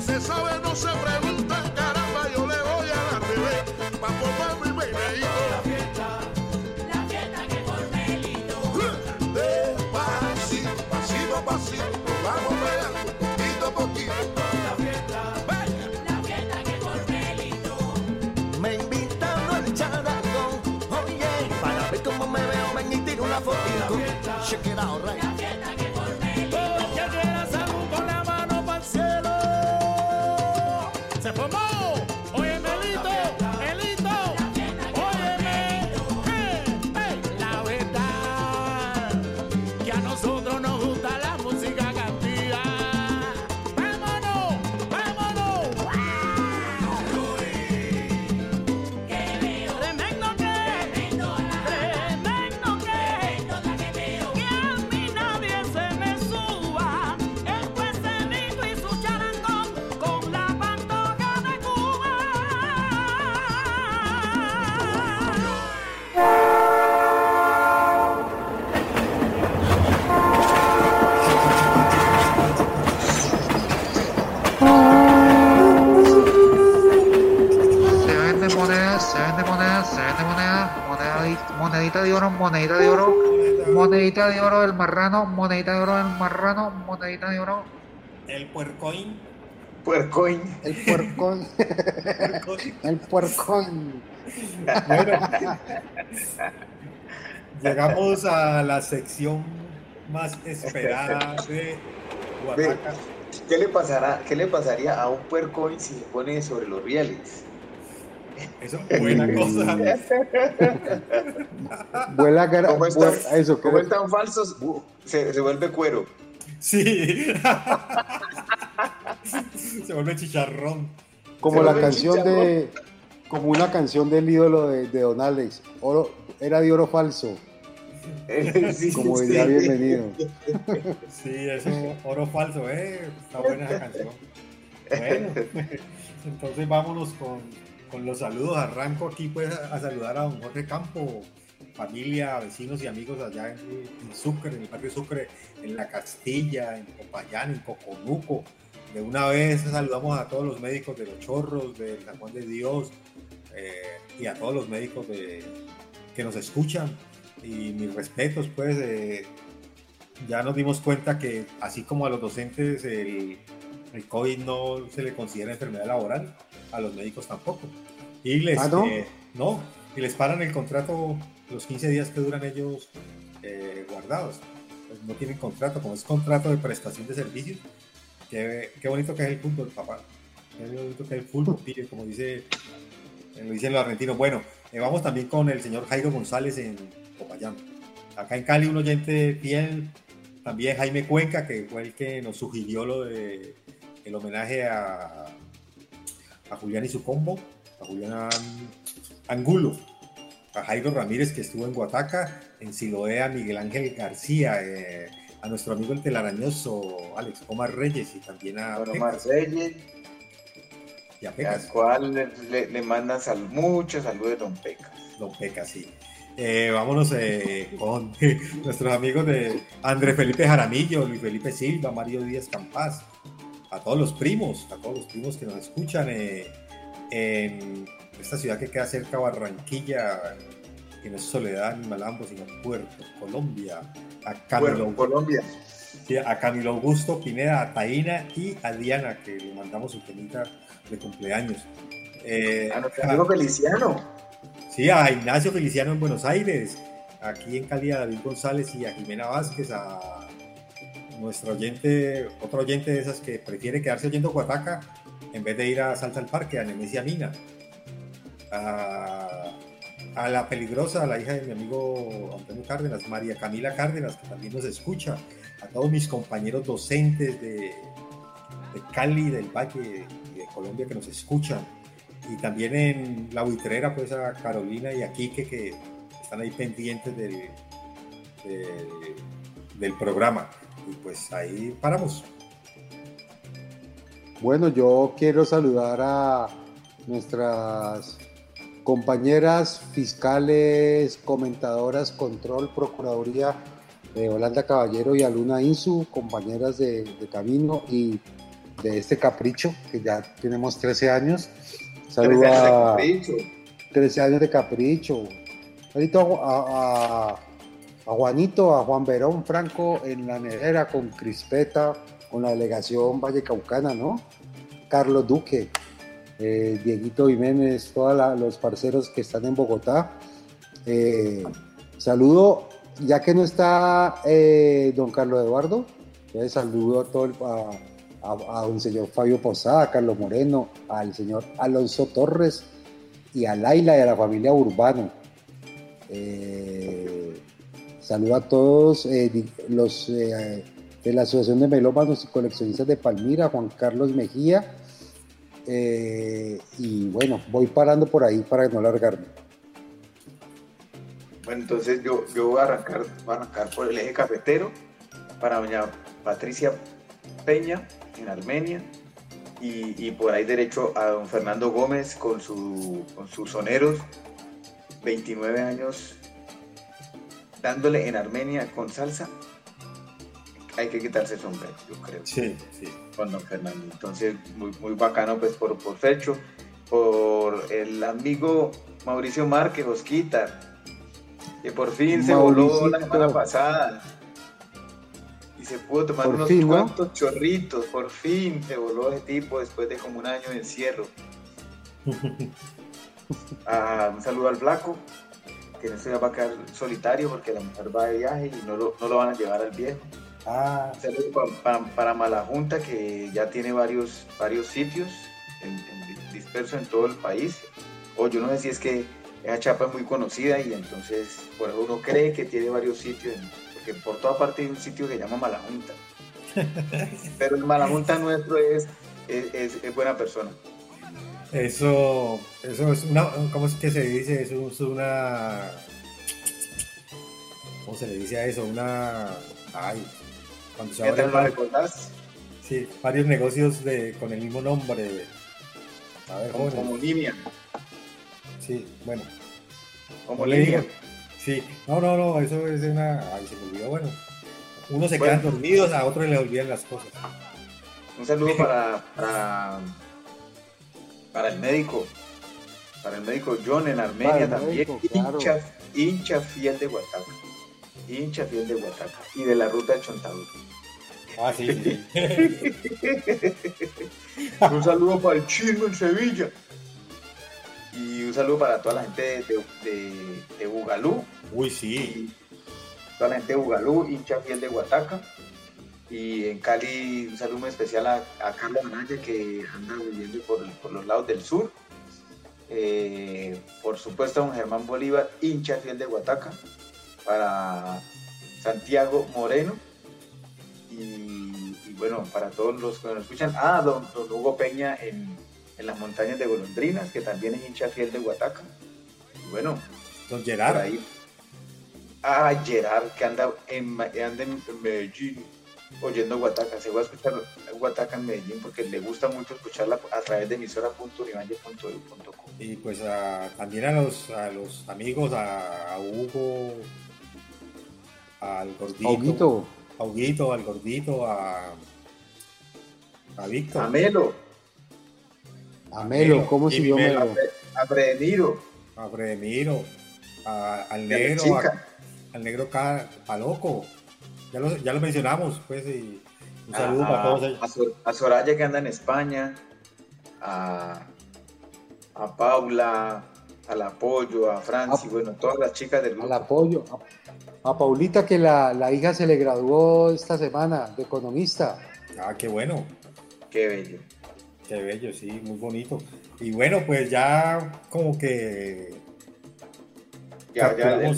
que se sabe no se pregunta. puercoin. Puercoin. El puercoin. el puercoin. Bueno, llegamos a la sección más esperada de Oaxaca. ¿Qué le, pasará, ¿Qué le pasaría a un puercoin si se pone sobre los rieles? Eso es buena <laughs> cosa. Vuela cara. ¿Cómo están, eso, ¿cómo están falsos? Se, se vuelve cuero. Sí. <laughs> <laughs> Se vuelve chicharrón. Como la canción de. Como una canción del ídolo de, de Don Alex. Oro, era de oro falso. Como sí, diría bienvenido. Sí, eso, oro falso, ¿eh? Está buena esa canción. Bueno, <laughs> entonces vámonos con, con los saludos. Arranco aquí pues a, saludar a don Jorge Campo, familia, vecinos y amigos allá en, Sucre, en el barrio Sucre, en La Castilla, en Popayán, en Coconuco, de una vez saludamos a todos los médicos de Los Chorros, de San Juan de Dios eh, y a todos los médicos de, que nos escuchan. Y mis respetos, pues, eh, ya nos dimos cuenta que así como a los docentes el, el COVID no se le considera enfermedad laboral, a los médicos tampoco. Y les, ¿Ah, no? eh, no, y les paran el contrato los 15 días que duran ellos eh, guardados. Pues no tienen contrato, como es contrato de prestación de servicios. Qué, qué bonito que es el fútbol, papá. Qué bonito que es el fútbol, pibe, como dice, eh, lo dicen los argentinos. Bueno, eh, vamos también con el señor Jairo González en Popayán. Acá en Cali, un oyente fiel, también Jaime Cuenca, que fue el que nos sugirió lo de el homenaje a, a Julián y su combo, a Julián Angulo, a Jairo Ramírez, que estuvo en Guataca, en Siloé, a Miguel Ángel García, eh, a nuestro amigo el telarañoso Alex Omar Reyes y también a Bueno, Pecas. Reyes, Y a al Pecas. cual le, le- le mandan sal, muchos saludos de Don Pecas. Don Pecas, sí. Eh, vámonos eh, con <laughs> nuestros amigos de André Felipe Jaramillo, Luis Felipe Silva, Mario Díaz Campás, a todos los primos, a todos los primos que nos escuchan eh, en esta ciudad que queda cerca de Barranquilla, que no es Soledad ni Malambo, sino Puerto Colombia, a Camilo, Colombia. a Camilo Augusto Pineda, a Taina y a Diana, que le mandamos su temita de cumpleaños. Eh, A nuestro amigo Feliciano. Sí, a Ignacio Feliciano en Buenos Aires, aquí en Cali a David González y a Jimena Vázquez, a nuestro oyente, otro oyente de esas que prefiere quedarse oyendo Guataca en vez de ir a Salsa al Parque, a Nemesia Mina, a, a la peligrosa, la hija de mi amigo Antonio Cárdenas, María Camila Cárdenas, que también nos escucha, a todos mis compañeros docentes de, Cali, del Valle de Colombia que nos escuchan. Y también en la buitrera pues a Carolina y a Quique que están ahí pendientes del, del, del programa. Y pues ahí paramos. Bueno, yo quiero saludar a nuestras compañeras fiscales, comentadoras, control, procuraduría de Holanda Caballero y Aluna Insu, compañeras de, de camino y de este capricho, que ya tenemos 13 años. Saludo Trece años de capricho. 13 años de capricho. A, a- a Juanito, a Juan Verón Franco en la nevera con Crispeta, con la delegación Vallecaucana, ¿no? Carlos Duque, eh, Dieguito Jiménez, todos los parceros que están en Bogotá. Eh, saludo, ya que no está eh, don Carlos Eduardo, saludo a todo el- a, a, un señor Fabio Posada, a Carlos Moreno, al señor Alonso Torres y a Laila y a la familia Urbano. Saludo a todos los de la Asociación de Melómanos y Coleccionistas de Palmira, Juan Carlos Mejía. Eh, y bueno, voy parando por ahí para no largarme. Bueno, entonces yo, yo voy, a arrancar, voy a arrancar por el eje cafetero para doña Patricia Peña en Armenia y, y por ahí derecho a don Fernando Gómez con, su, con sus soneros, 29 años dándole en Armenia con salsa. Hay que quitarse el sombrero, yo creo. Sí, sí. Con don Fernando. Entonces, muy, muy bacano pues por, por Fecho, por el amigo Mauricio Márquez, Osquita, que por fin se voló la semana pasada. Y se pudo tomar Por unos fin, ¿no? cuantos chorritos, por fin se voló ese tipo después de como un año de encierro. <laughs> Ah, un saludo al flaco, que no se va a quedar solitario porque la mujer va de viaje y no lo, no lo van a llevar al viejo. Ah, Un saludo pa- pa- para Malajunta, que ya tiene varios, varios sitios en- en- dispersos en todo el país. O yo no sé si es que esa chapa es muy conocida y entonces por eso uno cree que tiene varios sitios, en- porque por toda parte hay un sitio que se llama Malajunta. <laughs> Pero el Malajunta nuestro es, es, es- es buena persona. Eso, eso es una, ¿cómo es que se dice? Eso es una, ¿cómo se le dice a eso? Una, ay, cuando se mal. recordás, Sí, varios negocios de, con el mismo nombre. A ver, Como, como. Sí, bueno. Como No. Sí, no, no, no, eso es una. Ay, se me olvidó, bueno. Unos se Bueno. quedan dormidos, a otros les olvidan las cosas. Un saludo <laughs> para, para, para el médico. Para el médico John en Armenia también. médico, claro. hincha, hincha fiel de Huataca. Hincha fiel de Huataca. Y de la ruta del Chontaduro. Ah, sí, sí. <laughs> un saludo para el chisme en Sevilla. Y un saludo para toda la gente de, de, de Bugalú. Uy, sí. Toda la gente de Bugalú, hincha fiel de Huataca. Y en Cali, un saludo muy especial a, a Carlos Anaya, que anda viviendo por, por los lados del sur. Eh, por supuesto, a don Germán Bolívar, hincha fiel de Huataca. Para Santiago Moreno. Y, y bueno, para todos los que nos escuchan. Ah, don, don Hugo Peña en, en las montañas de Golondrinas, que también es hincha fiel de Huataca. Y bueno, Don Gerard. ahí. Ah, Gerard, que anda en, anda en Medellín oyendo Guataca. Se va a escuchar Guataca en Medellín porque le gusta mucho escucharla a través de emisora.univalle.edu.co. Y pues a- también a los, a los amigos, a, a Hugo, al gordito. A Huguito. A Huguito, al gordito, a, a Víctor. A Melo, A Melo, ¿cómo siguió Melo. Melo? a Bredemiro, A Bredemiro, a- al negro, a- al negro Paloco. Ya lo, ya lo mencionamos, pues, y un a, saludo para todos ellos. a Sor- a Soraya que anda en España, a, a Paula, al apoyo, a Franci, bueno, todas las chicas del grupo. Al apoyo. A, Paulita, que la, la hija se le graduó esta semana de economista. Ah, qué bueno. Qué bello. Qué bello, sí, muy bonito. Y bueno, pues ya como que Ya, ya, el-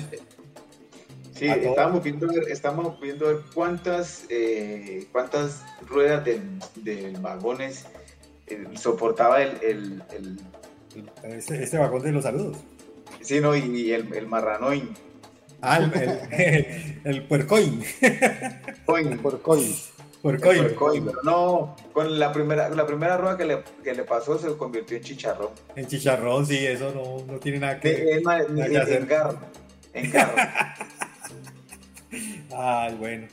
Sí, a todo. estábamos viendo, ver- estamos viendo ver cuántas, eh, cuántas ruedas de, de vagones eh, soportaba el, el, el- este, este vagón de los saludos. sí, no, y, y el, el marranoin. Ah, el, el, <laughs> el puercoin. Coin. Puercoin. El puercoin, pero no, con la primera, la primera rueda que le, que le pasó se convirtió en chicharrón. En chicharrón, sí, eso no, no tiene nada que, De- nada en, que hacer. en garro, en garro. Ay, <laughs> bueno.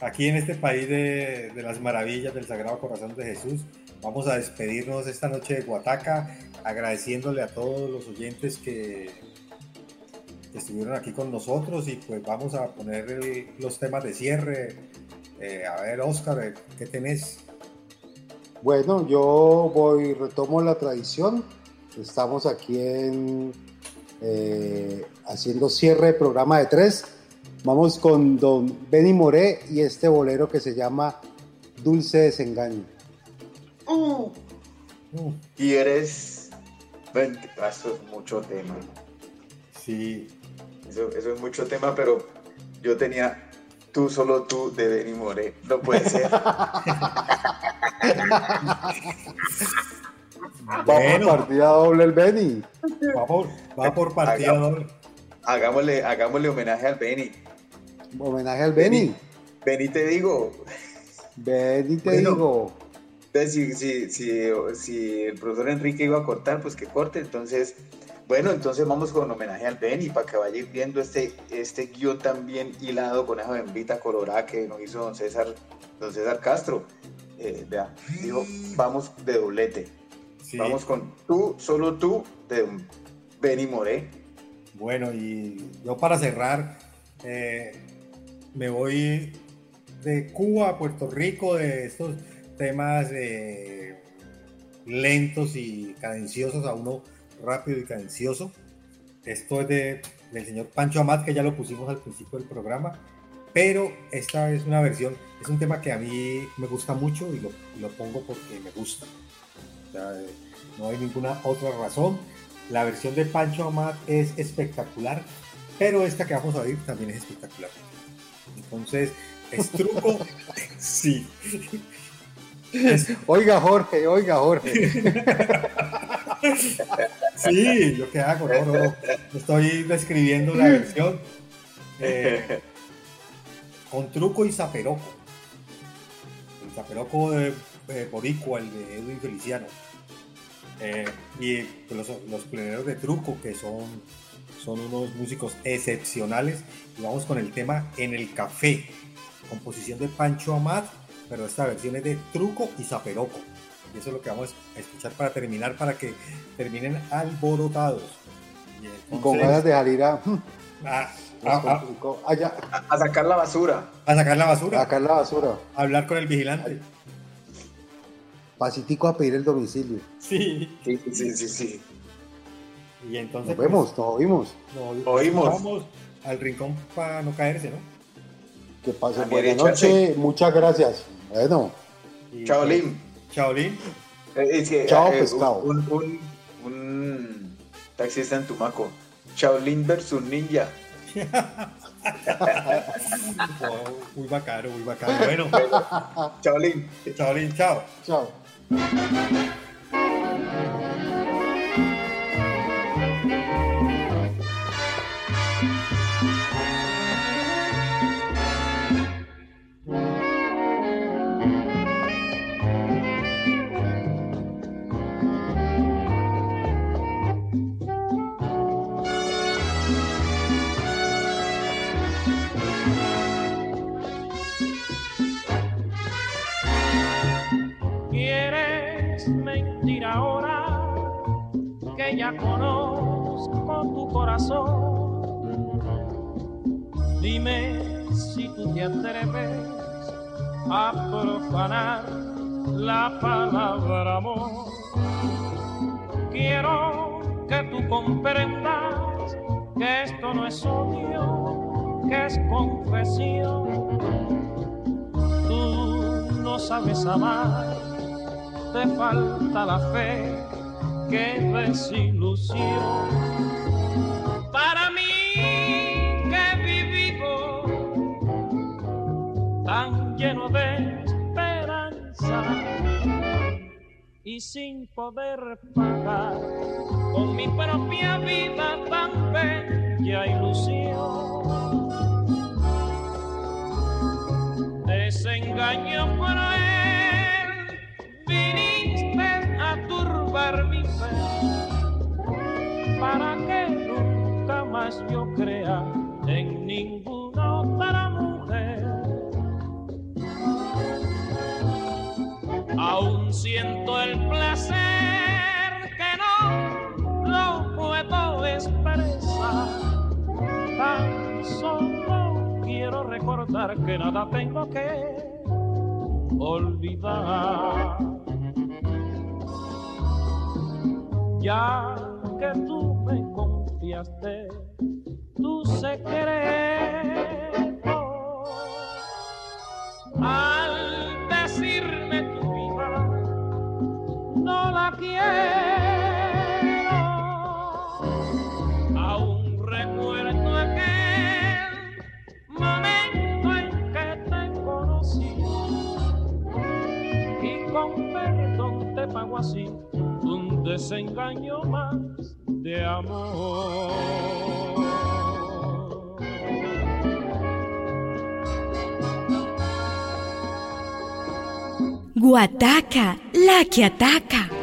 Aquí en este país de, de las maravillas del Sagrado Corazón de Jesús, vamos a despedirnos esta noche de Guataca, agradeciéndole a todos los oyentes que, que estuvieron aquí con nosotros y pues vamos a poner el- los temas de cierre. Eh, a ver, Oscar, ¿qué tenés? Bueno, yo voy, retomo la tradición. Estamos aquí en eh, haciendo cierre de programa de tres. Vamos con don Benny Moré y este bolero que se llama Dulce Desengaño. Uh. Y eres. mucho tema. Sí. Eso, eso es mucho tema, pero yo tenía tú, solo tú de Benny More. No puede ser. <laughs> Va por partida doble el Benny. Va por, va por partida doble. Hagámosle, hagámosle homenaje al Benny. Homenaje al Benny. Benny te digo. Benny te Bueno. digo. Entonces, si, si, si, si el profesor Enrique iba a cortar, pues que corte. Entonces, bueno, entonces vamos con homenaje al Benny para que vaya ir viendo este, este guion tan bien hilado con esa bembita colorada que nos hizo don César, don César Castro. Eh, vea, dijo, vamos de doblete. Vamos con tú, solo tú, de Benny Moré. Bueno, y yo para cerrar, eh, me voy de Cuba a Puerto Rico, de estos temas eh, lentos y cadenciosos a uno rápido y cadencioso. Esto es de, del señor Pancho Amat, que ya lo pusimos al principio del programa, pero esta es una versión, es un tema que a mí me gusta mucho y lo, y lo pongo porque me gusta. O sea, eh, no hay ninguna otra razón. La versión de Pancho Amat es espectacular, pero esta que vamos a oír también es espectacular. Entonces, es truco. <laughs> sí. Oiga, Jorge, oiga, Jorge. Sí, yo qué hago, no, estoy describiendo la versión eh, con truco y zaperoco. El Zaperoco de, Boricua, el de Edwin Feliciano. Eh, y los, los pleneros de truco, que son, son unos músicos excepcionales. Y vamos con el tema En el Café, composición de Pancho Amat, pero esta versión es de truco y zaperoco. Y eso es lo que vamos a escuchar para terminar, para que terminen alborotados. Y, Y con ganas de salir a, allá, A sacar la basura. a sacar la basura. a sacar la basura. A hablar con el vigilante. Pasitico a pedir el domicilio. Sí. Sí, sí, sí, sí. Y entonces. Nos vemos, nos oímos. pues, nos- Oímos. Vamos al rincón para no caerse, ¿no? Que pasen A buena noche. Muchas gracias. Bueno, Chaolín. Chaolín. Eh, es que, Chao, eh, pescado. Un, un, un taxista en Tumaco. Shaolin versus Ninja. <laughs> Oh, muy bacano, muy bacano. Bueno, Shaolin. Chaolín, chao. chao. Ya conozco tu corazón. Dime si tú te atreves a profanar la palabra amor. Quiero que tú comprendas que esto no es odio, que es confesión. Tú no sabes amar, te falta la fe, qué desilusión. Para mí que he vivido tan lleno de esperanza y sin poder pagar con mi propia vida tan bella ilusión. Desengaño cruel, turbar mi fe, para que nunca más yo crea en ninguna otra mujer. Aún siento el placer que no lo puedo expresar. Tan solo quiero recordar que nada tengo que olvidar. Ya que tú me confiaste tu secreto al decirme tu vida no la quiero. Aún recuerdo aquel momento en que te conocí y con perdón te pago así desengaño más de amor Guataca, la que ataca.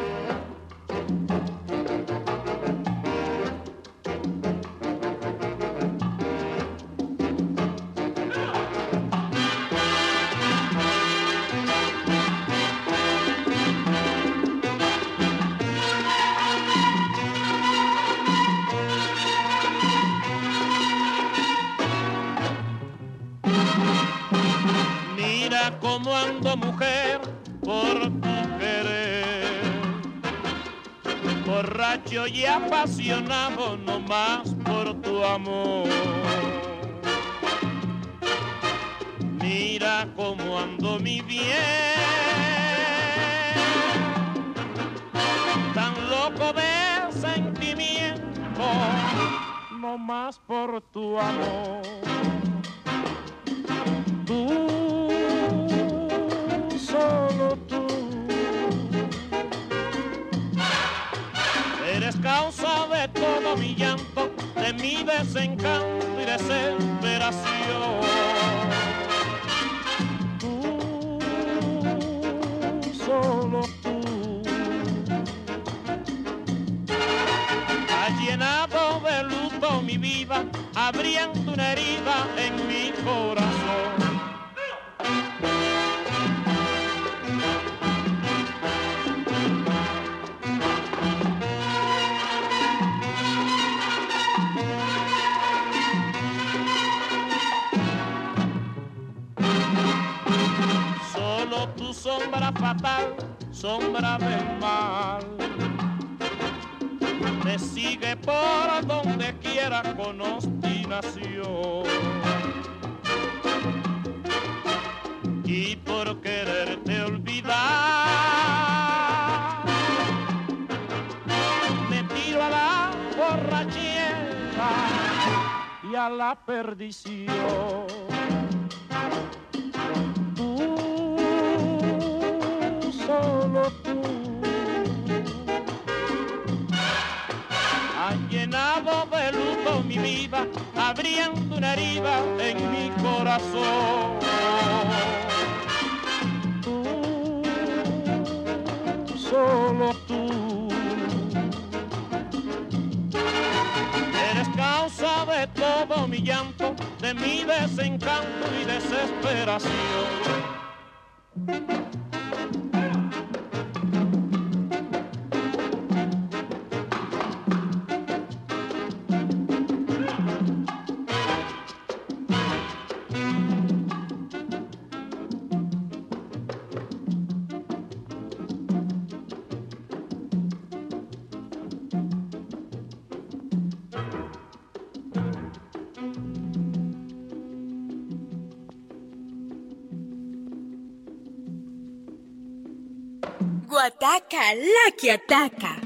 Guataca, la que ataca.